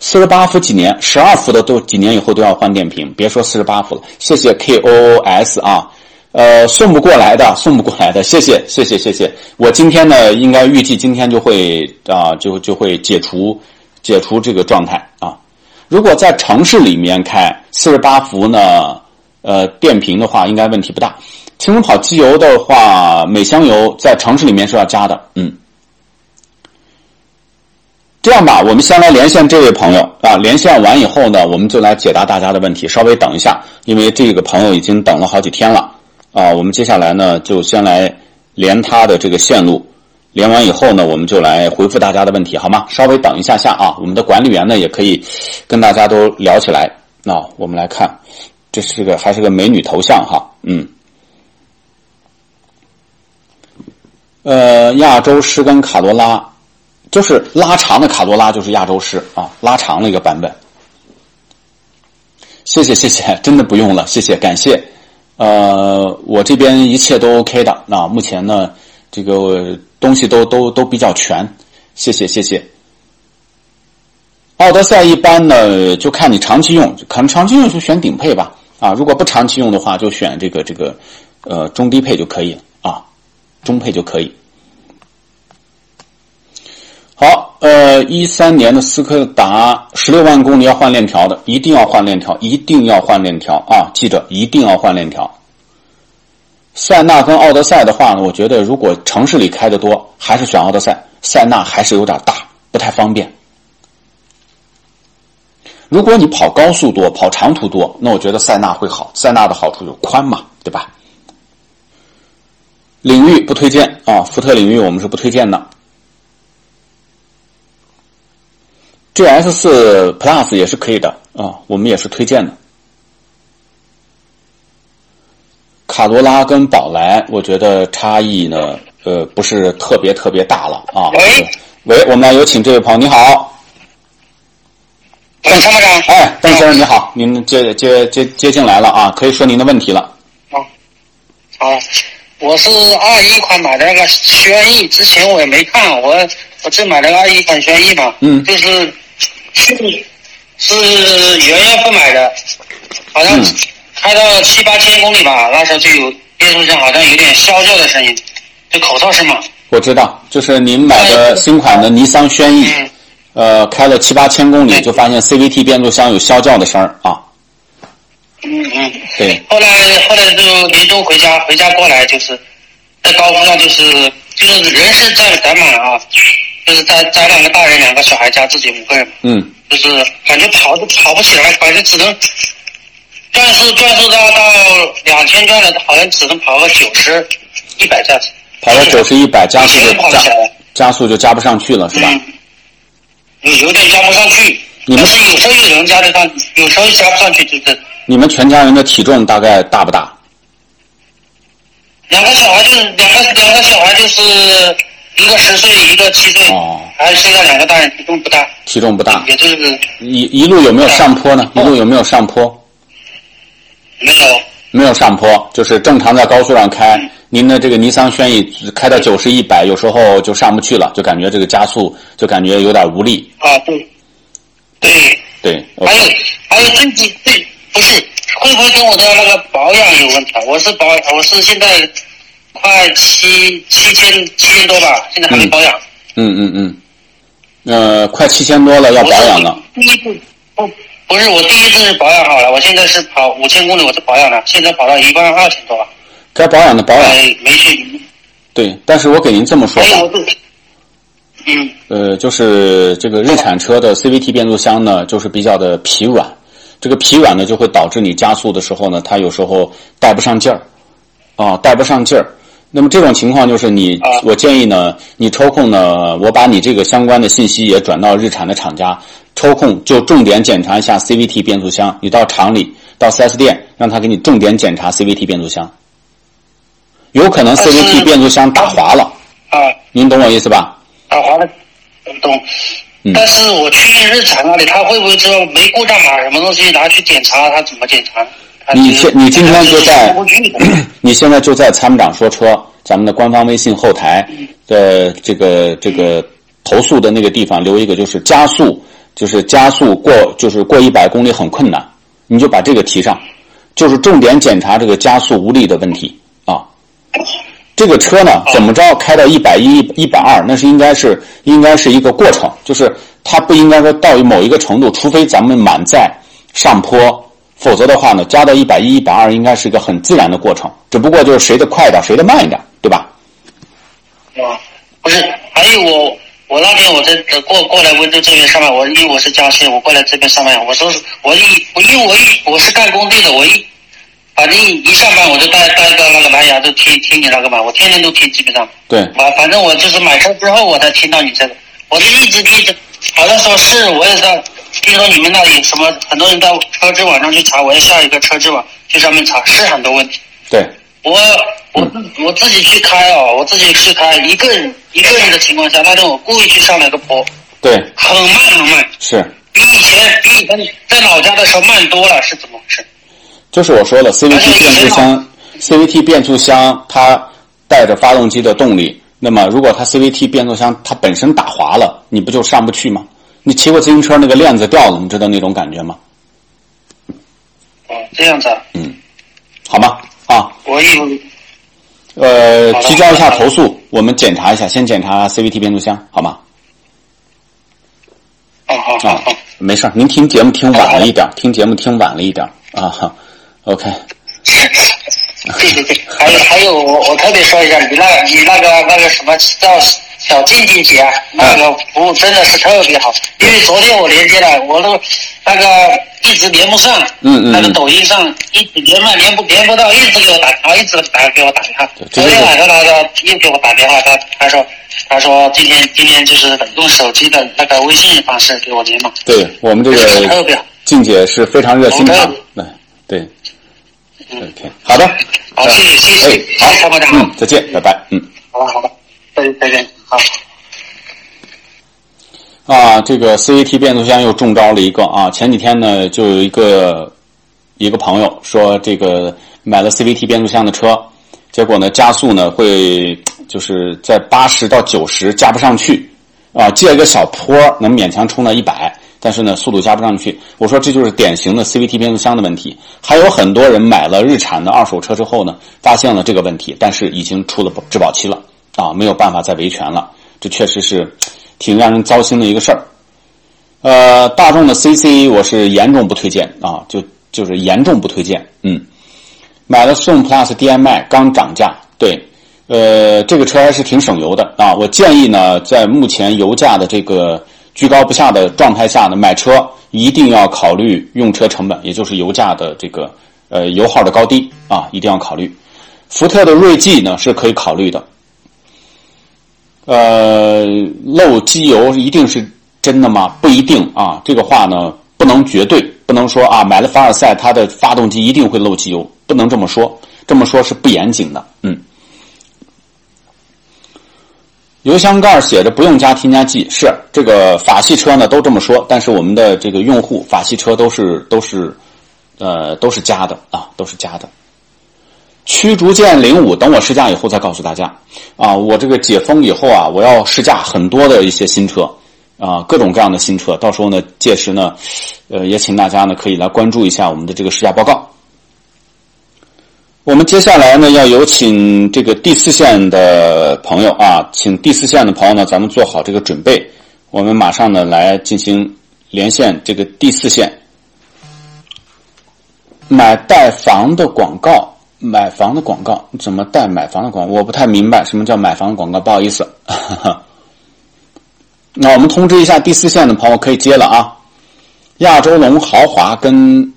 四十八伏几年？十二伏的都几年以后都要换电瓶，别说四十八伏了。谢谢 K O O S 啊，呃，送不过来的，送不过来的，谢谢，谢谢，谢谢。我今天呢，应该预计今天就会啊，就就会解除解除这个状态啊。如果在城市里面开四十八伏呢，呃，电瓶的话，应该问题不大。轻松跑机油的话，每箱油在城市里面是要加的，嗯。这样吧，我们先来连线这位朋友啊。连线完以后呢，我们就来解答大家的问题。稍微等一下，因为这个朋友已经等了好几天了啊。我们接下来呢，就先来连他的这个线路。连完以后呢，我们就来回复大家的问题，好吗？稍微等一下下啊。我们的管理员呢，也可以跟大家都聊起来。那我们来看，这是个还是个美女头像哈，嗯。呃，亚洲狮跟卡罗拉。就是拉长的卡罗拉，就是亚洲狮啊，拉长了一个版本。谢谢谢谢，真的不用了，谢谢感谢。呃，我这边一切都 OK 的，那目前呢，这个东西都都都比较全，谢谢谢谢。奥德赛一般呢，就看你长期用，可能长期用就选顶配吧，啊，如果不长期用的话，就选这个这个呃中低配就可以了啊，中配就可以。好，呃，一三年的斯柯达十六万公里要换链条的，一定要换链条，一定要换链条啊！记着，一定要换链条。塞纳跟奥德赛的话呢，我觉得如果城市里开的多，还是选奥德赛，塞纳还是有点大，不太方便。如果你跑高速多，跑长途多，那我觉得塞纳会好。塞纳的好处有宽嘛，对吧？领域不推荐啊，福特领域我们是不推荐的。G S 四 Plus 也是可以的啊，我们也是推荐的。卡罗拉跟宝来，我觉得差异呢，呃，不是特别特别大了啊。喂，喂，我们来有请这位朋友，你好。邓参谋长。哎，邓先生你好，您接接接接进来了啊，可以说您的问题了。啊，好，我是二一款买的那个轩逸，之前我也没看，我我就买了个二一款轩逸嘛，嗯，就是。是是元月份买的，好像开到七八千公里吧，那时候就有变速箱好像有点啸叫的声音，就口哨声嘛。我知道，就是您买的新款的尼桑轩逸，呃，开了七八千公里就发现 CVT 变速箱有啸叫的声儿啊。嗯嗯。对。后来后来就年终回家，回家过来就是在高速上就是就是人是载载满啊。就是在在两个大人两个小孩加自己五个人，嗯，就是感觉跑都跑不起来，感觉只能转速转速到到两千转了，好像只能跑个九十一百这样子。跑到九十一百加速就加加速就加不上去了，是吧？有有点加不上去，你们是有时候有人加得上，有时候加不上去，就是。你们全家人的体重大概大不大？两个小孩就是两个两个小孩就是。一个十岁，一个七岁，哦还剩下两个大人，体重不大。体重不大，也就是一一路有没有上坡呢？一路有没有上坡？没有，没有上坡，就是正常在高速上开。您的这个尼桑轩逸开到九十一百，有时候就上不去了，就感觉这个加速就感觉有点无力。啊，对，对，对。还有还有，自己对不是会不会跟我的那个保养有问题啊？我是保，我是现在。快七七千七千多吧，现在还没保养。嗯嗯嗯，呃，快七千多了，要保养了。第一步不不是我第一次是保养好了，我现在是跑五千公里，我是保养了，现在跑到一万二千多了。该保养的保养。没去。对，但是我给您这么说吧。嗯。呃，就是这个日产车的 CVT 变速箱呢，就是比较的疲软，这个疲软呢，就会导致你加速的时候呢，它有时候带不上劲儿，啊，带不上劲儿。那么这种情况就是你，我建议呢，你抽空呢，我把你这个相关的信息也转到日产的厂家，抽空就重点检查一下 CVT 变速箱。你到厂里，到 4S 店，让他给你重点检查 CVT 变速箱。有可能 CVT 变速箱打滑了。啊，您懂我意思吧？打滑了，懂。但是我去日产那里，他会不会说没故障码什么东西拿去检查？他怎么检查？你现你今天就在，你现在就在参谋长说车咱们的官方微信后台的这个这个投诉的那个地方留一个，就是加速就是加速过就是过一百公里很困难，你就把这个提上，就是重点检查这个加速无力的问题啊。这个车呢，怎么着开到一百一、一百二，那是应该是应该是一个过程，就是它不应该说到某一个程度，除非咱们满载上坡，否则的话呢，加到一百一、一百二应该是一个很自然的过程，只不过就是谁的快一点，谁的慢一点，对吧？啊，不是，还有我，我那天我在过过来温州这边上班，我因为我是江西，我过来这边上班，我说是我一我因为我一我是干工地的，我一反正一上班我就带带个那个蓝牙就听听你那个嘛，我天天都听，基本上。对。反反正我就是买车之后我才听到你这个，我就一直一直，好像说是我也在听说你们那里什么很多人到车之网上去查，我要下一个车之网去上面查，是很多问题。对。我我我自己去开哦，我自己去开，一个人一个人的情况下，那天我故意去上了个坡。对。很慢很慢。是。比以前比以前在老家的时候慢多了，是怎么回事？就是我说的 CVT 变速箱，CVT 变速箱它带着发动机的动力。那么，如果它 CVT 变速箱它本身打滑了，你不就上不去吗？你骑过自行车那个链子掉了，你知道那种感觉吗？哦，这样子。嗯，好吗？啊。我有。呃，提交一下投诉，我们检查一下，先检查 CVT 变速箱，好吗？哦好好好。没事您听节目听晚了一点，听节目听晚了一点啊哈。OK，对对对，还有还有，我我特别说一下，你那你那个那个什么叫小静静姐，那个服务真的是特别好。因为昨天我连接了，我都那个一直连不上，嗯嗯，那个抖音上一直连麦连不连不到，一直给我打电话，一直打给我打电话。昨天晚上那个又给我打电话，他他说他说今天今天就是用手机的那个微信方式给我连嘛。对我们这个特别好，静姐是非常热心的，对对。OK，好的，好，谢谢，谢谢，好，参谋长，嗯，再见，拜拜，嗯，好吧，好吧，再再见，好。啊，这个 CVT 变速箱又中招了一个啊！前几天呢，就有一个一个朋友说，这个买了 CVT 变速箱的车，结果呢，加速呢会就是在八十到九十加不上去，啊，借一个小坡能勉强冲到一百。但是呢，速度加不上去。我说这就是典型的 CVT 变速箱的问题。还有很多人买了日产的二手车之后呢，发现了这个问题，但是已经出了质保期了啊，没有办法再维权了。这确实是挺让人糟心的一个事儿。呃，大众的 CC 我是严重不推荐啊，就就是严重不推荐。嗯，买了宋 PLUS DM-i 刚涨价，对，呃，这个车还是挺省油的啊。我建议呢，在目前油价的这个。居高不下的状态下呢，买车一定要考虑用车成本，也就是油价的这个呃油耗的高低啊，一定要考虑。福特的锐际呢是可以考虑的，呃，漏机油一定是真的吗？不一定啊，这个话呢不能绝对，不能说啊买了凡尔赛它的发动机一定会漏机油，不能这么说，这么说是不严谨的，嗯。油箱盖写着不用加添加剂，是这个法系车呢都这么说，但是我们的这个用户法系车都是都是，呃都是加的啊，都是加的。驱逐舰零五，等我试驾以后再告诉大家啊，我这个解封以后啊，我要试驾很多的一些新车啊，各种各样的新车，到时候呢，届时呢，呃也请大家呢可以来关注一下我们的这个试驾报告。我们接下来呢，要有请这个第四线的朋友啊，请第四线的朋友呢，咱们做好这个准备。我们马上呢来进行连线这个第四线。买带房的广告，买房的广告怎么带买房的广告？我不太明白什么叫买房的广告，不好意思。那我们通知一下第四线的朋友可以接了啊。亚洲龙豪华跟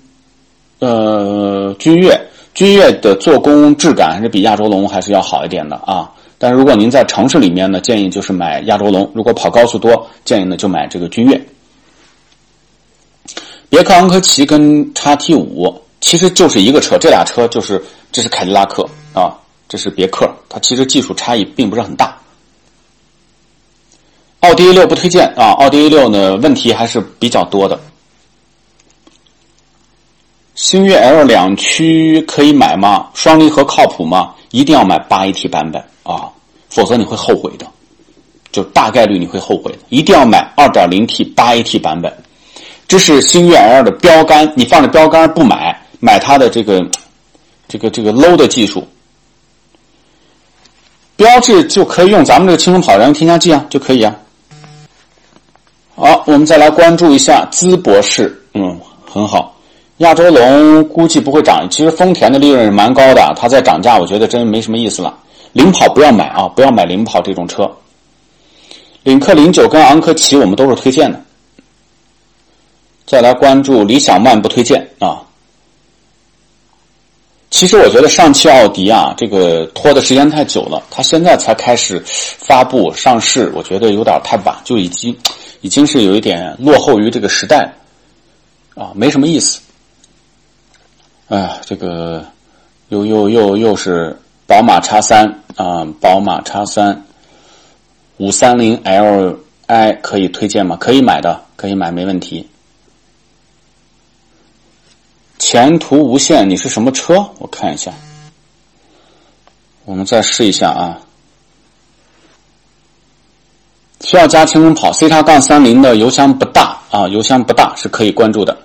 呃君越。君越的做工质感还是比亚洲龙还是要好一点的啊，但是如果您在城市里面呢，建议就是买亚洲龙；如果跑高速多，建议呢就买这个君越。别克昂科旗跟叉 T 五其实就是一个车，这俩车就是这是凯迪拉克啊，这是别克，它其实技术差异并不是很大。奥迪 A 六不推荐啊，奥迪 A 六呢问题还是比较多的。星越 L 两驱可以买吗？双离合靠谱吗？一定要买八 AT 版本啊，否则你会后悔的，就大概率你会后悔的。一定要买二点零 T 八 AT 版本，这是星越 L 的标杆，你放着标杆不买，买它的这个这个这个 low 的技术，标志就可以用咱们这个轻松跑燃油添加剂啊，就可以啊。好，我们再来关注一下淄博市，嗯，很好。亚洲龙估计不会涨，其实丰田的利润是蛮高的，它在涨价，我觉得真没什么意思了。领跑不要买啊，不要买领跑这种车。领克零九跟昂科旗我们都是推荐的。再来关注理想 ONE 不推荐啊。其实我觉得上汽奥迪啊，这个拖的时间太久了，它现在才开始发布上市，我觉得有点太晚，就已经已经是有一点落后于这个时代啊，没什么意思。哎，这个又又又又是宝马叉三啊，宝马叉三五三零 Li 可以推荐吗？可以买的，可以买，没问题。前途无限，你是什么车？我看一下，我们再试一下啊。需要加轻松跑，C 叉杠三零的油箱不大啊，油箱不大是可以关注的。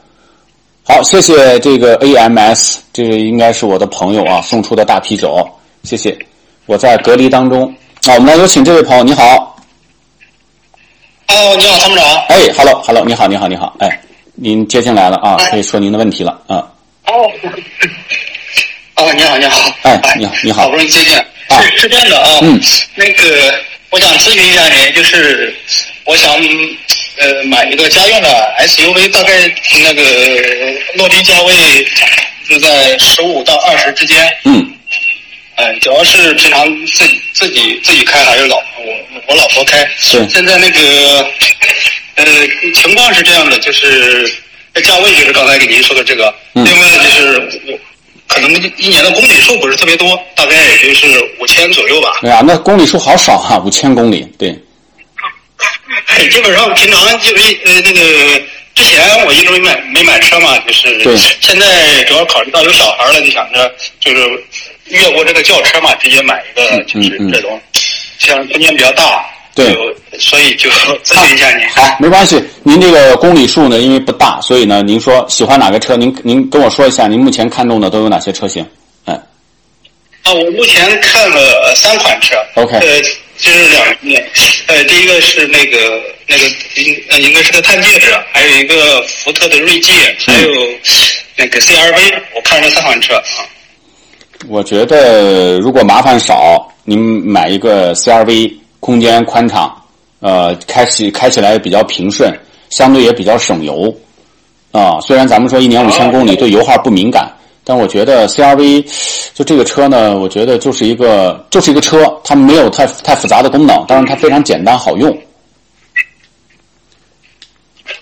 好，谢谢这个 AMS，这个应该是我的朋友啊送出的大啤酒，谢谢。我在隔离当中，啊我们来有请这位朋友，你好。Hello，你好，参谋长。哎，Hello，Hello，你好，你好，你好，哎，您接进来了啊，可以说您的问题了啊。哦，哦，你好，你好。哎你好你好好不容易接进。啊是是这样的啊，嗯，那个我想咨询一下您，就是我想呃买一个家用的 SUV，大概那个落地价位是在十五到二十之间。嗯哎，主要是平常自己自己自己开还是老我我老婆开。是现在那个呃情况是这样的，就是这价位就是刚才给您说的这个，嗯。另外就是我可能一年的公里数不是特别多，大概也就是五千左右吧。哎呀，那公里数好少哈、五千公里，对，哎基本上平常因为呃那个之前我一直没买没买车嘛，就是对。现在主要考虑到有小孩了，就想着就是越过这个轿车嘛，直接买一个嗯就是这种，像空间比较大，对，所以就咨询一下您。好，没关系。您这个公里数呢，因为不大，所以呢，您说喜欢哪个车？您您跟我说一下，您目前看中的都有哪些车型？哎，啊，我目前看了三款车。OK 呃，就是两面，呃，第一个是那个那个应呃应该是个探界者，还有一个福特的锐界，还有那个 CRV，我看了这三款车啊。我觉得如果麻烦少，您买一个 CRV，空间宽敞，呃，开起开起来比较平顺，相对也比较省油。啊，虽然咱们说一年五千公里对油耗不敏感，但我觉得 CRV 就这个车呢，我觉得就是一个就是一个车，它没有太太复杂的功能，但是它非常简单好用。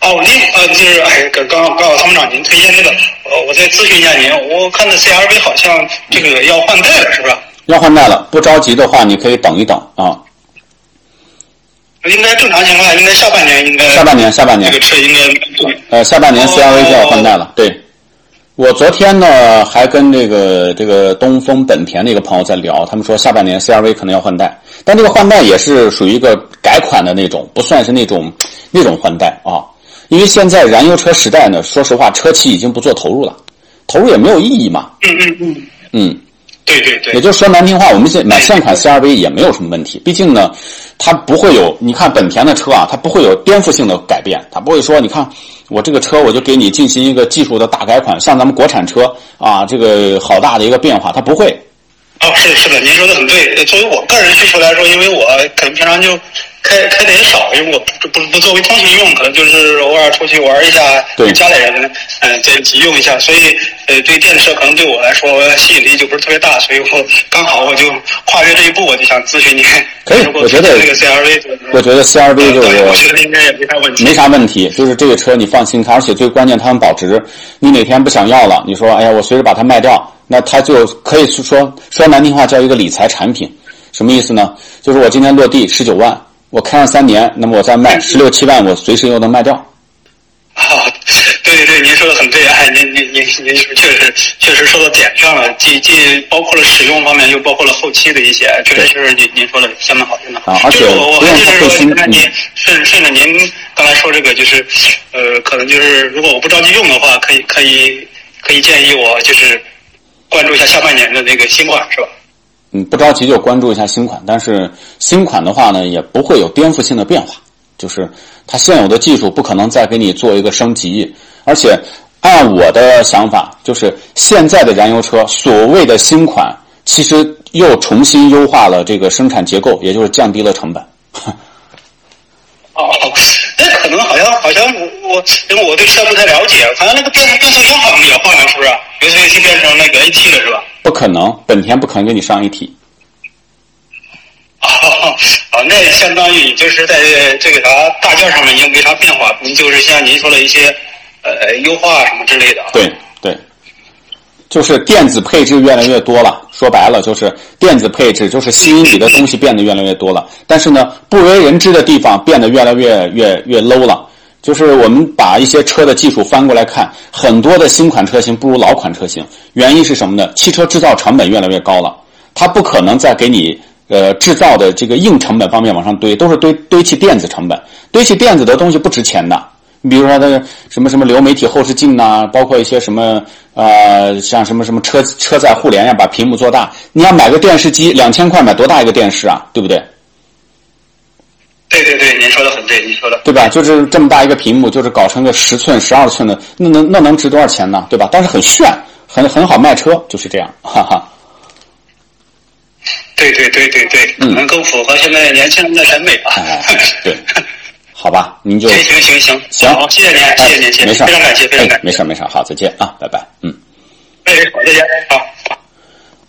哦，另呃就是哎，刚刚刚好参谋长您推荐这个，呃，我再咨询一下您，我看的 CRV 好像这个要换代了，是不是？要换代了，不着急的话，你可以等一等啊。应该正常情况下，应该下半年应该下半年，下半年这个，车应该呃，下半年 CRV 就要换代了。对，我昨天呢还跟这个这个东风本田的一个朋友在聊，他们说下半年 CRV 可能要换代，但这个换代也是属于一个改款的那种，不算是那种那种换代啊。因为现在燃油车时代呢，说实话，车企已经不做投入了，投入也没有意义嘛。嗯嗯嗯，嗯，对对对也，就是说难听话，我们现买现款 CRV 也没有什么问题。毕竟呢，它不会有，你看本田的车啊，它不会有颠覆性的改变，它不会说，你看我这个车我就给你进行一个技术的大改款，像咱们国产车啊，这个好大的一个变化，它不会。哦，是是的，您说的很对。呃作为我个人需求来说，因为我可能平常就开开的也少，因为我不不不作为通勤用，可能就是偶尔出去玩一下，对跟家里人嗯、呃在一起用一下，所以呃对电车可能对我来说吸引力就不是特别大，所以我刚好我就跨越这一步，我就想咨询您。可以我觉得这个 CRV，我觉得 CRV 就是我觉得应该也没啥问题。没啥问题，就是这个车你放心开，而且最关键它很保值。你哪天不想要了，你说哎呀，我随时把它卖掉，那它就可以说说难听话叫一个理财产品。什么意思呢？就是我今天落地十九万，我开上三年，那么我再卖十六七万，我随时又能卖掉。啊，对对对，您说的很对哎，您您您您确实确实说到点上了，既既包括了使用方面，又包括了后期的一些，确实是您您说的相当好，相当好。啊而且我我不用还是说，您嗯顺顺着您刚才说这个，就是呃，可能就是如果我不着急用的话，可以可以可以建议我就是关注一下下半年的那个新款，是吧？嗯，不着急就关注一下新款，但是新款的话呢，也不会有颠覆性的变化，就是它现有的技术不可能再给你做一个升级，而且按我的想法，就是现在的燃油车所谓的新款，其实又重新优化了这个生产结构，也就是降低了成本。哦，那可能好像好像我我因为我对车不太了解，好像那个变变速箱好像也换了，是不是？由 CVT 变成那个 AT 了，是吧？不可能，本田不可能给你上一体。哦，哦，那相当于就是在这个啥大件上面已经没啥变化，您就是像您说的一些呃优化什么之类的。对对，就是电子配置越来越多了。说白了，就是电子配置，就是吸引你的东西变得越来越多了。但是呢，不为人知的地方变得越来越越越 low 了。就是我们把一些车的技术翻过来看，很多的新款车型不如老款车型。原因是什么呢？汽车制造成本越来越高了，它不可能再给你呃制造的这个硬成本方面往上堆，都是堆堆砌电子成本。堆砌电子的东西不值钱的。你比如说它的什么什么流媒体后视镜呐、包括一些什么呃，像什么什么车车载互联呀，把屏幕做大。你要买个电视机，两千块买多大一个电视啊？对不对？对对对，您说的很对，您说的。对吧？就是这么大一个屏幕，就是搞成个十寸、十二寸的，那能那能值多少钱呢？对吧？但是很炫，很很好卖车，就是这样，哈哈。对对对对对，可能更符合现在年轻人的审美吧。对，好吧，您就行行行行行好，谢谢您，谢谢您，谢谢您，没事，非常感谢，非常哎感谢。没事儿没事儿，好，再见啊，拜拜，嗯。哎，好，再见，好。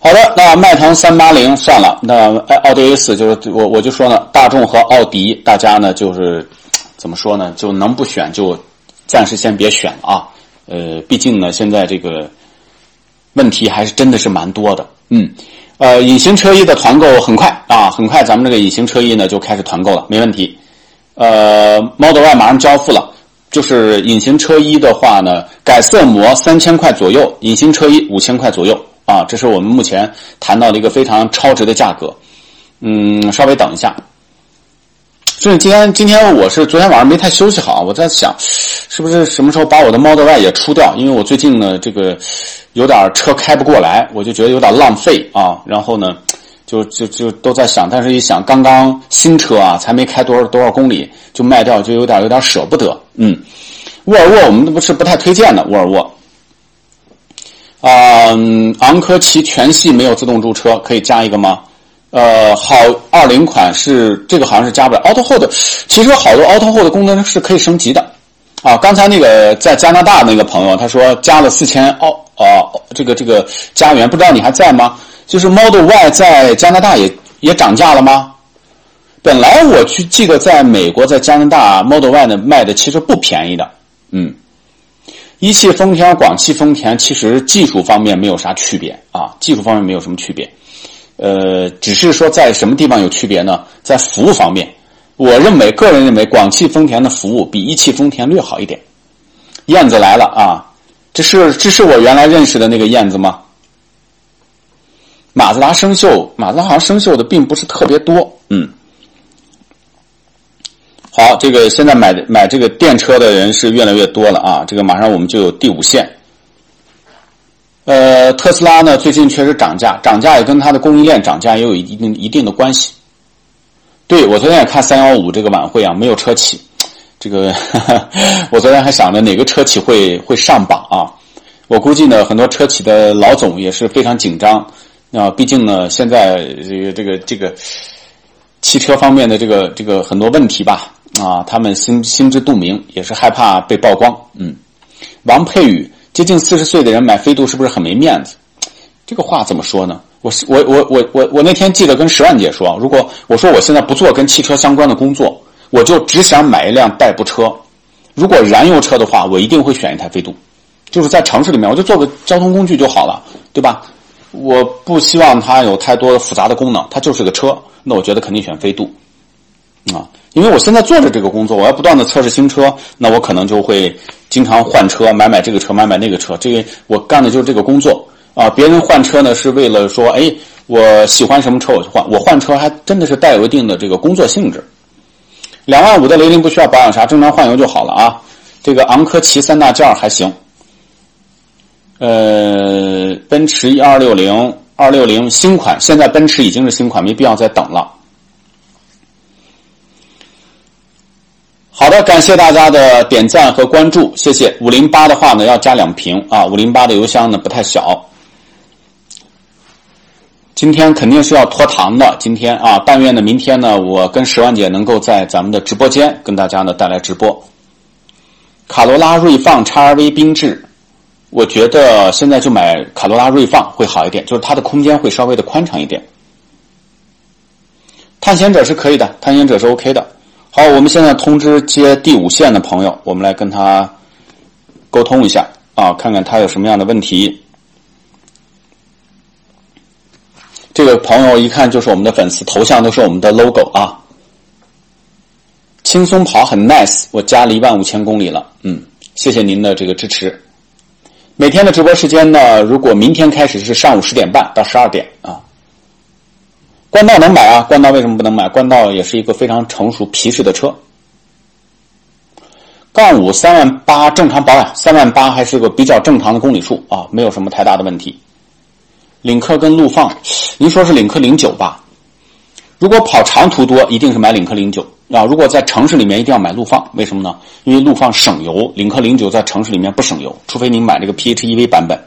好的，那迈腾三八零算了，那哎奥迪 A 四就是我我就说呢，大众和奥迪，大家呢就是 怎么说呢，就能不选就暂时先别选啊。呃，毕竟呢，现在这个问题还是真的是蛮多的。嗯，呃，隐形车衣的团购很快啊，很快咱们这个隐形车衣呢就开始团购了，没问题。呃，Model Y 马上交付了，就是隐形车衣的话呢，改色膜三千块左右，隐形车衣五千块左右啊，这是我们目前谈到的一个非常超值的价格。嗯，稍微等一下。所以今天今天我是昨天晚上没太休息好，我在想，是不是什么时候把我的 Model Y 也出掉？因为我最近呢，这个有点车开不过来，我就觉得有点浪费啊。然后呢，就就就都在想，但是一想，刚刚新车啊，才没开多少多少公里就卖掉，就有点有点舍不得。嗯，沃尔沃我们不是不太推荐的，沃尔沃。啊、嗯，昂科旗全系没有自动驻车，可以加一个吗？呃，好，二零款是这个好像是加不了。Auto Hold 其实好多 Auto Hold 的功能是可以升级的。啊，刚才那个在加拿大那个朋友他说加了四千澳呃这个这个加元，不知道你还在吗？就是 Model Y 在加拿大也也涨价了吗？本来我去记得在美国在加拿大 Model Y 呢卖的其实不便宜的，嗯。一汽丰田、广汽丰田其实技术方面没有啥区别啊，技术方面没有什么区别，呃，只是说在什么地方有区别呢？在服务方面，我认为个人认为广汽丰田的服务比一汽丰田略好一点。燕子来了啊，这是这是我原来认识的那个燕子吗？马自达生锈，马自达好像生锈的并不是特别多，嗯。好，这个现在买买这个电车的人是越来越多了啊！这个马上我们就有第五线。呃，特斯拉呢最近确实涨价，涨价也跟它的供应链涨价也有一定一定的关系。对我昨天也看三幺五这个晚会啊，没有车企，这个 我昨天还想着哪个车企会会上榜啊？我估计呢，很多车企的老总也是非常紧张啊，毕竟呢，现在这个这个这个汽车方面的这个这个很多问题吧。啊，他们心心知肚明，也是害怕被曝光。嗯，王佩宇，接近四十岁的人买飞度是不是很没面子？这个话怎么说呢？我我我我我我那天记得跟石万姐说，如果我说我现在不做跟汽车相关的工作，我就只想买一辆代步车。如果燃油车的话，我一定会选一台飞度，就是在城市里面，我就做个交通工具就好了，对吧？我不希望它有太多复杂的功能，它就是个车，那我觉得肯定选飞度。啊。因为我现在做着这个工作，我要不断的测试新车，那我可能就会经常换车，买买这个车，买买那个车。这个我干的就是这个工作啊。别人换车呢是为了说，哎，我喜欢什么车我就换，我换车还真的是带有一定的这个工作性质。两万五的雷凌不需要保养啥，正常换油就好了啊。这个昂科旗三大件还行。呃，奔驰一二六零二六零新款，现在奔驰已经是新款，没必要再等了。好的，感谢大家的点赞和关注，谢谢。五零八的话呢，要加两瓶啊，五零八的油箱呢不太小。今天肯定是要拖堂的，今天啊，但愿呢明天呢，我跟十万姐能够在咱们的直播间跟大家呢带来直播。卡罗拉锐放 XRV 缤智，我觉得现在就买卡罗拉锐放会好一点，就是它的空间会稍微的宽敞一点。探险者是可以的，探险者是 OK 的。好，我们现在通知接第五线的朋友，我们来跟他沟通一下啊，看看他有什么样的问题。这个朋友一看就是我们的粉丝，头像都是我们的 logo 啊。轻松跑很 nice，我加了一万五千公里了，嗯，谢谢您的这个支持。每天的直播时间呢，如果明天开始是上午十点半到十二点啊。冠道能买啊？冠道为什么不能买？冠道也是一个非常成熟皮实的车。杠五三万八正常保养，三万八还是个比较正常的公里数啊，没有什么太大的问题。领克跟陆放，您说是领克零九吧？如果跑长途多，一定是买领克零九啊。如果在城市里面，一定要买陆放，为什么呢？因为陆放省油，领克零九在城市里面不省油，除非您买这个 PHEV 版本。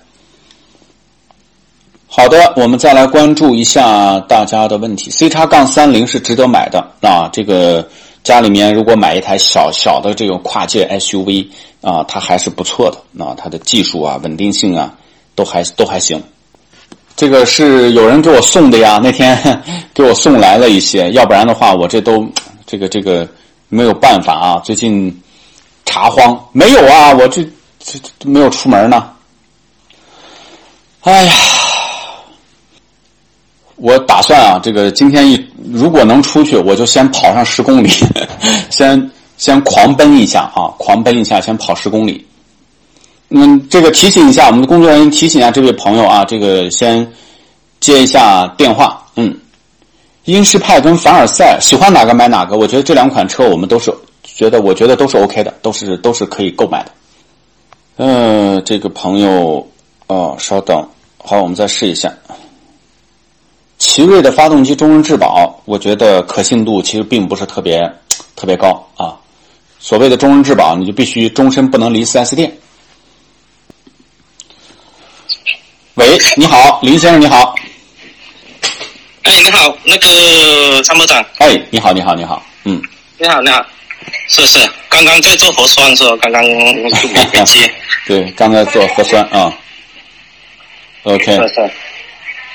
好的，我们再来关注一下大家的问题。C 叉杠三零是值得买的啊，这个家里面如果买一台小小的这种跨界 SUV 啊，它还是不错的啊，它的技术啊、稳定性啊都还都还行。这个是有人给我送的呀，那天 给我送来了一些，要不然的话我这都这个这个没有办法啊。最近查荒没有啊，我这这没有出门呢。哎呀。我打算啊，这个今天一如果能出去，我就先跑上十公里，先先狂奔一下啊，狂奔一下，先跑十公里。嗯，这个提醒一下我们的工作人员，提醒一下这位朋友啊，这个先接一下电话。嗯，英仕派跟凡尔赛，喜欢哪个买哪个。我觉得这两款车我们都是觉得，我觉得都是 OK 的，都是都是可以购买的。嗯，这个朋友哦，稍等，好，我们再试一下。奇瑞的发动机终身质保，我觉得可信度其实并不是特别特别高啊。所谓的终身质保，你就必须终身不能离 4S 店。喂，你好，林先生，你好。哎，你好，那个参谋长。哎，你好，你好，你好，嗯。你好，你好。是是，刚刚在做核酸是吧？刚刚 就没接。对，刚才做核酸啊。OK。是是。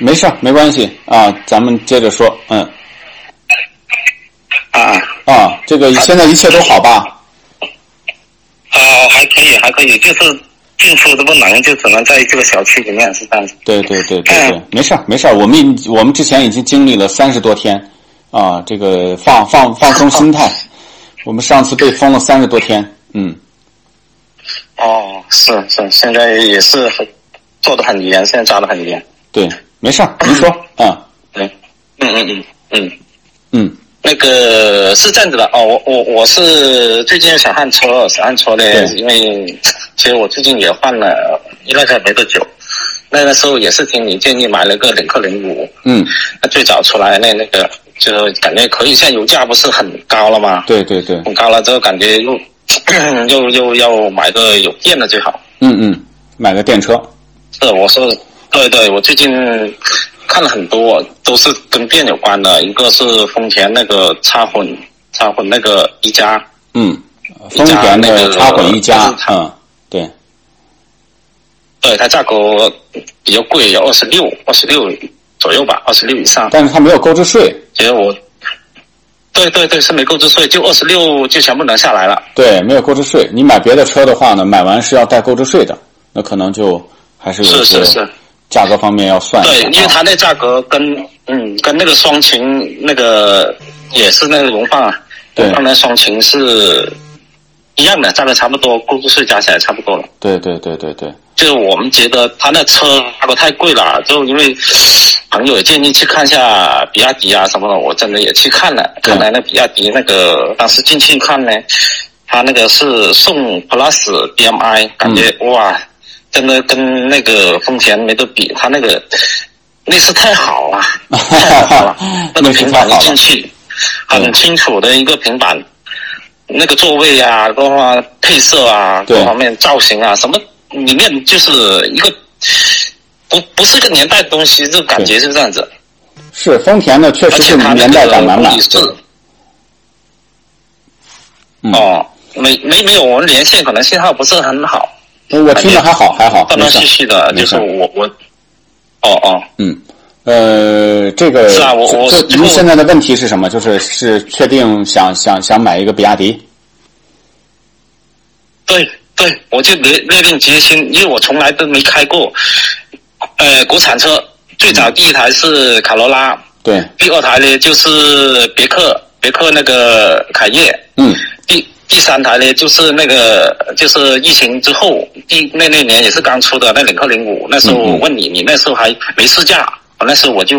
没事没关系啊，咱们接着说，嗯，啊啊，这个现在一切都好吧？啊，还可以，还可以，就是进出都不能，就只能在这个小区里面是这样子。对对对对对，没事没事我们我们之前已经经历了三十多天啊，这个放放放松心态。我们上次被封了三十多天，嗯。哦，是是，现在也是很做的很严，现在抓的很严。对。没事儿，您说啊？对，嗯嗯嗯嗯嗯，那个是这样子的哦，我我我是最近想换车，想换车的，因为其实我最近也换了一辆车没多久，那个时候也是听你建议买了个领克零五，嗯，那最早出来那那个就感觉可以，现在油价不是很高了吗？对对对，很高了之后感觉又 又又要买个有电的最好，嗯嗯，买个电车，是我说。对对，我最近看了很多，都是跟电有关的。一个是丰田那个插混，插混那个一加，嗯，丰田那个插混一加，嗯，对，对，它价格比较贵，要二十六，二十六左右吧，二十六以上。但是它没有购置税。其实我，对对对，是没购置税，就二十六就全部能下来了。对，没有购置税。你买别的车的话呢，买完是要带购置税的，那可能就还是有是是是。价格方面要算对，因为它那价格跟嗯跟那个双擎那个也是那个荣放啊，对。当然双擎是一样的，占的差不多，购置税加起来差不多了。对对对对对，就是我们觉得他那车价格太贵了，就因为朋友也建议去看一下比亚迪啊什么的，我真的也去看了，看来那比亚迪那个当时进去看呢，他那个是宋 Plus DMI，感觉、哇，真的跟那个丰田没得比，它那个内饰太好了，太好了，那个平板进去很清楚的一个平板。那个座位啊，各方面配色啊，各方面造型啊，什么里面就是一个不不是一个年代的东西，就感觉是这样子。是丰田的，确实是年代感个满满公里。数嗯哦，没没没有，我们连线可能信号不是很好，我听着还好还好，断断续续的，就是我我，哦哦，嗯，呃，这个是啊我我这最后您现在的问题是什么？就是是确定想想想买一个比亚迪？对对，我就略略定决心，因为我从来都没开过，呃，国产车，最早第一台是卡罗拉，对，第二台呢就是别克，别克那个凯越，嗯第第三台呢就是那个就是疫情之后第那那年也是刚出的那领克零五，那时候我问你，你那时候还没试驾，那时候我就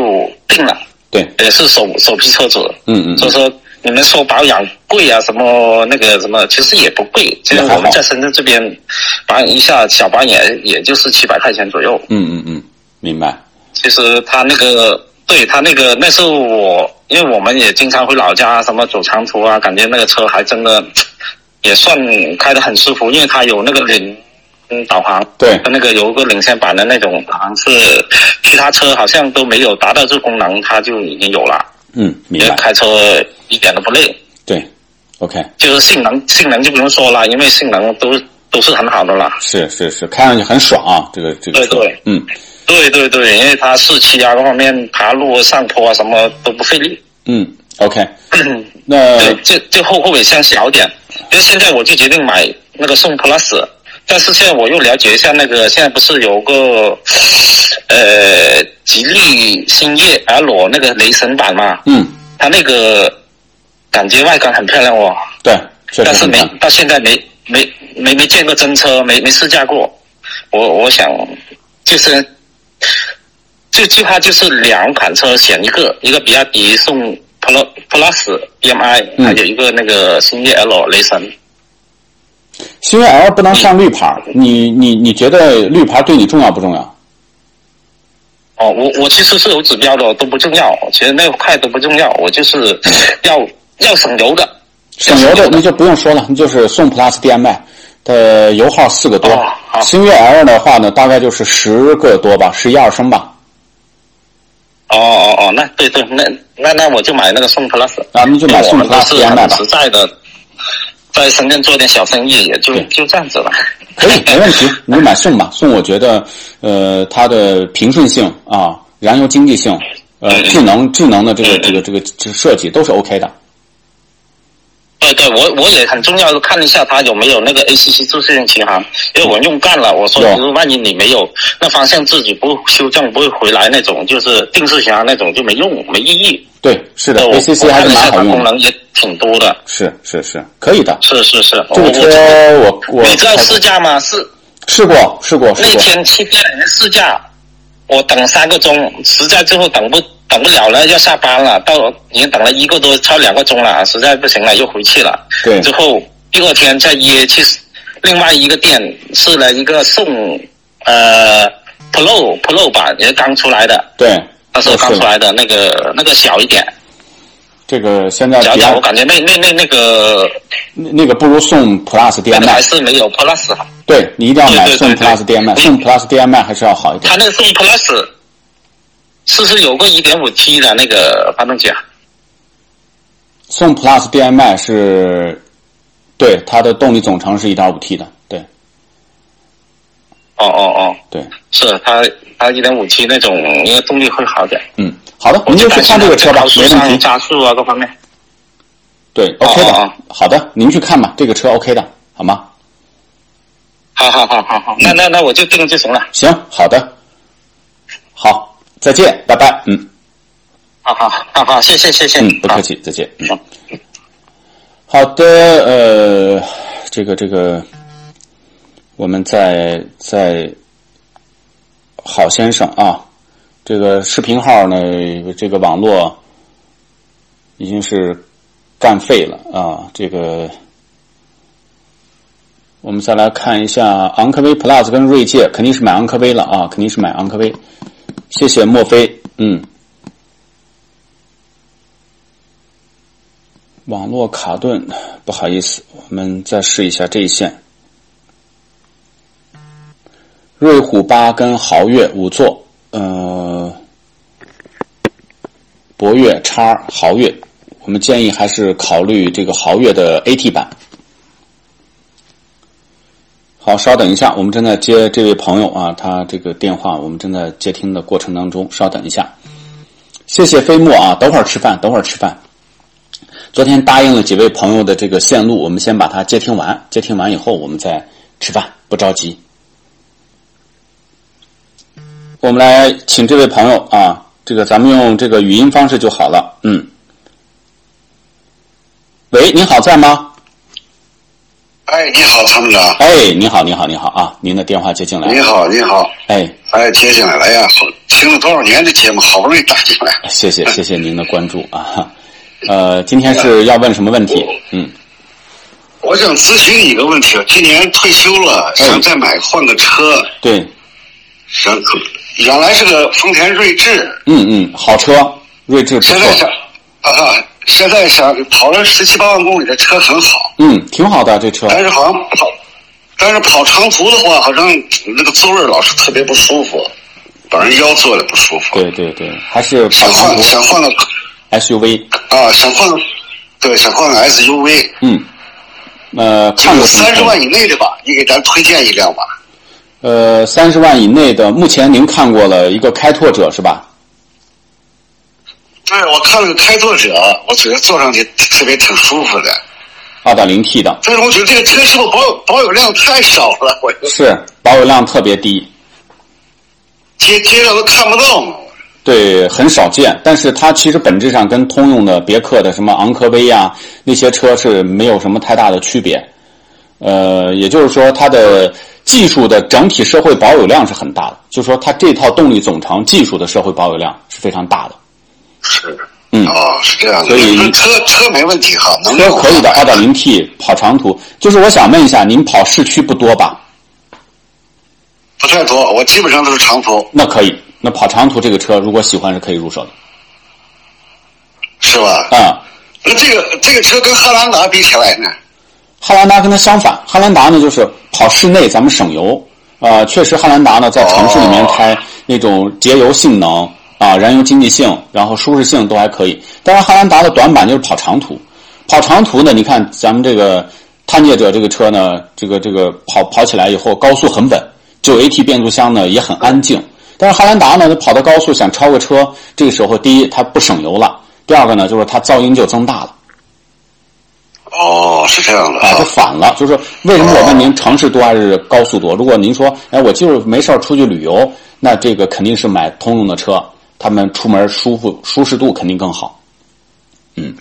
定了，对，也是首首批车主，嗯嗯所以说你们说保养贵啊，什么那个什么，其实也不贵。其实也还好我们在深圳这边保养一下小保养也也就是七百块钱左右。嗯嗯嗯，明白。其实他那个对他那个那时候我，因为我们也经常回老家，什么走长途啊，感觉那个车还真的也算开得很舒服，因为它有那个领嗯导航，对那个有个领先版的那种导航是其他车好像都没有达到这个功能，它就已经有了，嗯，明白。开车一点都不累。对，OK，就是性能，性能就不用说了，因为性能都都是很好的了。是是是，看上去很爽啊，这个这个车对对，嗯对对对，因为它四驱啊，各方面爬路啊、上坡啊，什么都不费力。嗯，OK，那对，就就后后尾箱小点。因为现在我就决定买那个宋 Plus，但是现在我又了解一下那个，现在不是有个呃吉利星越 L 那个雷神版嘛？嗯，它那个感觉外观很漂亮哦。对，但是没。到现在没没没没见过真车，没没试驾过。我我想就是就计划就是两款车选一个，一个比亚迪宋 Plus Plus BMI，、嗯还有一个那个星越 L 雷神。星越 L 不能上绿牌儿，你你你觉得绿牌对你重要不重要？哦，我我其实是有指标的，都不重要，其实那块都不重要，我就是要要省油的。省油的那就不用说了，那就是宋 Plus DMI 的油耗四个多哦，星越 L 的话呢，大概就是十个多吧，十一二升吧。哦哦哦，那对对，那那那我就买那个宋 Plus。啊那就买宋 Plus 很实在的，在深圳做点小生意，也就就这样子了。可以，没问题，你就买宋吧。宋我觉得，呃，它的平顺性啊，燃油经济性，呃，智能智能的这个这个这个这个设计都是 OK 的。对对，我我也很重要的看一下它有没有那个 ACC 自适应巡航，因为我用惯了，我说就是万一你没有，那方向自己不修正不会回来那种，就是定式巡航那种就没用没意义。对，是的，ACC 还是蛮好用的。功能也挺多的。是是是，可以的。是是是，这个我车我我你知道试驾吗？试试过试过试那。天去店里面试驾，我等三个钟，实在最后等不等不了了，要下班了，到已经等了一个多超两个钟了，实在不行了，又回去了。对。之后第二天再约去另外一个店试了一个送呃 Pro Pro 版，也是刚出来的，对，那时候刚出来的那个那个小一点，这个现在我感觉那那那那个那那个不如送 Plus 那个还 DMI。是没有 Plus 好。对你一定要买宋对对对 Plus DMI，对宋 Plus DMI 还是要好一点它。那个送 Plus 是不是有个一点五 T 的那个发动机啊？宋 Plus DMI 是，对它的动力总成是一点五 T 的，对哦哦哦，对，是它它一点五 T 那种，应该动力会好点。嗯，好的，您就去看这个车吧没问题。加速啊各方面。对，OK 的好的，您去看吧，这个车 OK 的，好吗？好好好好好，那那那我就定就行了。行，好的，好，再见，拜拜，嗯好好好好，谢谢谢谢。嗯，不客。气，再见，嗯。好的，呃，这个这个，我们在在好先生啊，这个视频号呢，这个网络已经是干废了啊，这个。我们再来看一下昂科威 Plus 跟锐界，肯定是买昂科威了啊，肯定是买昂科威。谢谢墨菲，嗯。网络卡顿，不好意思，我们再试一下这一线。瑞虎八跟豪越五座，呃，博越叉豪越，我们建议还是考虑这个豪越的 AT 版。好，稍等一下，我们正在接这位朋友啊，他这个电话，我们正在接听的过程当中，稍等一下。谢谢飞沫啊，等会儿吃饭，等会儿吃饭。昨天答应了几位朋友的这个线路，我们先把它接听完，接听完以后我们再吃饭，不着急。我们来请这位朋友啊，这个咱们用这个语音方式就好了，嗯。喂，你好，在吗？哎，你好，参谋长。哎，你好，你好，你好啊！您的电话接进来。你好，你好。哎，哎，接进来了呀！好，听了多少年的节目，好不容易打进来。谢谢，谢谢您的关注啊！呃，今天是要问什么问题？嗯，我想咨询你一个问题今年退休了，想再买换个车。对。想，原来是个丰田锐志。嗯嗯，好车，锐志不错。现在想，啊。现在想跑了十七八万公里的车很好，嗯，挺好的这车。但是好像跑，但是跑长途的话，好像那个座位老是特别不舒服，把人腰坐的不舒服。对对对，还是想换想换个 SUV 啊，想换，对，想换个 SUV。嗯，呃，看过三十万以内的吧？你给咱推荐一辆吧。呃，三十万以内的，目前您看过了一个开拓者是吧？对，我看了个开拓者，我觉得坐上去特别挺舒服的。二点零 T 的。但是我觉得这个车是不是保有保有量太少了？我是保有量特别低，街街上都看不到嘛。对，很少见。但是它其实本质上跟通用的别克的什么昂科威呀那些车是没有什么太大的区别。呃，也就是说，它的技术的整体社会保有量是很大的。就是说，它这套动力总成技术的社会保有量是非常大的。是，嗯，哦，是这样的，所以车车没问题哈，能车可以的，二点零 T 跑长途，就是我想问一下，您跑市区不多吧？不太多，我基本上都是长途。那可以，那跑长途这个车，如果喜欢是可以入手的，是吧？啊，那这个这个车跟汉兰达比起来呢？汉兰达跟它相反，汉兰达呢就是跑室内咱们省油，啊，确实汉兰达呢在城市里面开那种节油性能。啊，燃油经济性，然后舒适性都还可以。但是汉兰达的短板就是跑长途，跑长途呢，你看咱们这个探界者这个车呢，这个这个跑跑起来以后高速很稳，就 AT 变速箱呢也很安静。但是汉兰达呢，跑到高速想超个车，这个时候第一它不省油了，第二个呢就是它噪音就增大了。哦，是这样的啊，就反了。就是说，为什么我问您城市多还是高速多？如果您说，哎，我就是没事出去旅游，那这个肯定是买通用的车。他们出门舒服，舒适度肯定更好。嗯，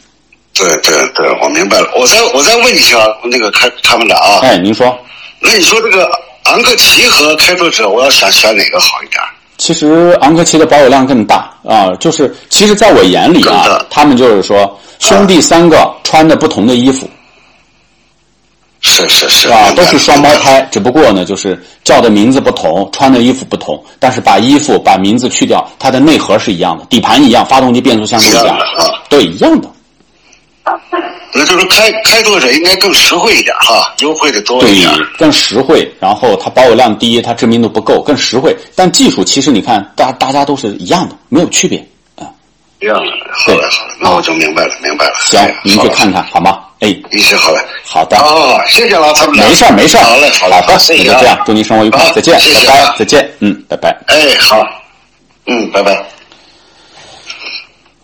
对对对，我明白了。我再我再问一下那个开他们俩啊，哎，您说，那你说这个昂克旗和开拓者，我要想选哪个好一点？其实昂科旗的保有量更大啊，就是其实在我眼里啊，他们就是说兄弟三个穿的不同的衣服。是是是啊，都是双胞胎，只不过呢，就是叫的名字不同，穿的衣服不同，但是把衣服把名字去掉，它的内核是一样的，底盘一样，发动机、变速箱都一样，对一样的。那就是开开拓者应该更实惠一点哈，优惠的多一点，更实惠。然后它保有量低，它知名度不够，更实惠。但技术其实你看，大大家都是一样的，没有区别啊。一样的，好嘞好嘞，那我就明白了明白了。行，您去看看好吗？哎，一切好嘞，好的，哦，谢谢老参谋没事儿，没事儿，好嘞，好嘞，好的，那就这样，祝您生活愉快，再见，拜拜，再见，嗯，拜拜，哎，好，嗯，拜拜。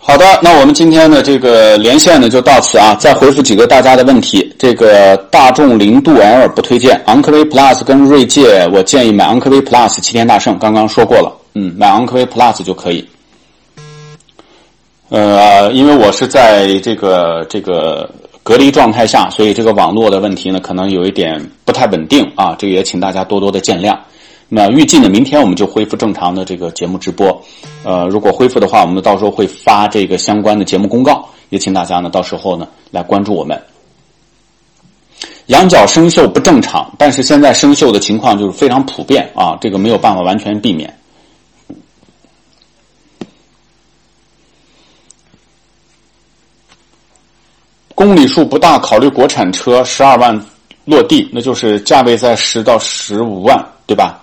好的，那我们今天的这个连线呢就到此啊，再回复几个大家的问题。这个大众零度 L 不推荐，昂科威 Plus 跟锐界，我建议买昂科威 Plus，齐天大圣刚刚说过了，嗯，买昂科威 Plus 就可以。呃，因为我是在这个这个。隔离状态下，所以这个网络的问题呢，可能有一点不太稳定啊，这个也请大家多多的见谅。那预计呢，明天我们就恢复正常的这个节目直播。呃，如果恢复的话，我们到时候会发这个相关的节目公告，也请大家呢到时候呢来关注我们。羊角生锈不正常，但是现在生锈的情况就是非常普遍啊，这个没有办法完全避免。公里数不大，考虑国产车，十二万落地，那就是价位在十到十五万，对吧？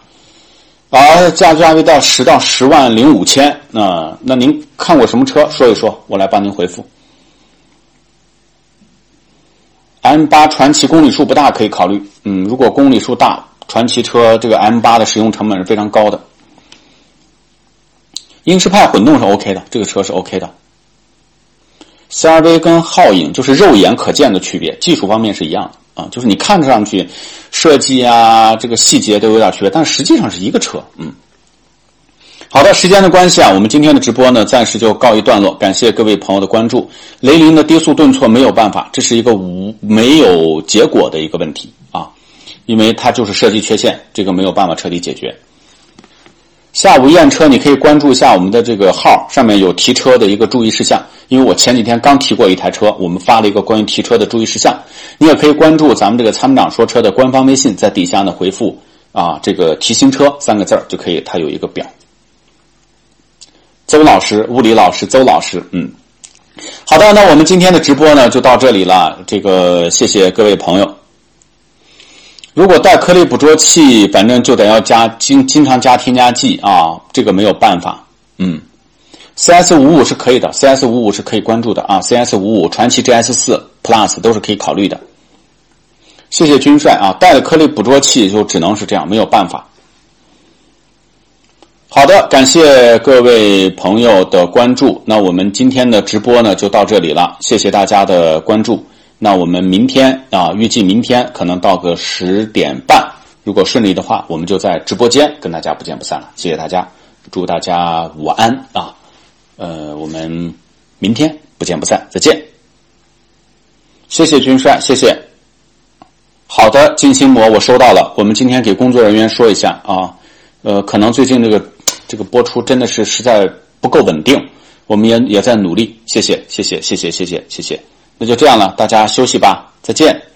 而价价位到十到十万零五千，那那您看过什么车？说一说，我来帮您回复。M 八传奇公里数不大，可以考虑。嗯，如果公里数大，传奇车这个 M 八的使用成本是非常高的。英仕派混动是 OK 的，这个车是 OK 的。CRV 跟皓影就是肉眼可见的区别，技术方面是一样的啊，就是你看上去设计啊，这个细节都有点区别，但实际上是一个车。嗯，好的，时间的关系啊，我们今天的直播呢暂时就告一段落，感谢各位朋友的关注。雷凌的低速顿挫没有办法，这是一个无没有结果的一个问题啊，因为它就是设计缺陷，这个没有办法彻底解决。下午验车，你可以关注一下我们的这个号，上面有提车的一个注意事项。因为我前几天刚提过一台车，我们发了一个关于提车的注意事项。你也可以关注咱们这个参谋长说车的官方微信，在底下呢回复啊这个提新车三个字儿就可以，它有一个表。邹老师，物理老师，邹老师，嗯，好的，那我们今天的直播呢就到这里了。这个谢谢各位朋友。如果带颗粒捕捉器，反正就得要加经经常加添加剂啊，这个没有办法。嗯，CS 五五是可以的，CS 五五是可以关注的啊，CS 五五、传奇 GS 四 Plus 都是可以考虑的。谢谢军帅啊，带了颗粒捕捉器就只能是这样，没有办法。好的，感谢各位朋友的关注，那我们今天的直播呢就到这里了，谢谢大家的关注。那我们明天啊，预计明天可能到个十点半，如果顺利的话，我们就在直播间跟大家不见不散了。谢谢大家，祝大家午安啊！呃，我们明天不见不散，再见。谢谢军帅，谢谢。好的，金心魔我收到了，我们今天给工作人员说一下啊，呃，可能最近这个这个播出真的是实在不够稳定，我们也也在努力。谢谢，谢谢，谢谢，谢谢，谢谢。那就这样了，大家休息吧，再见。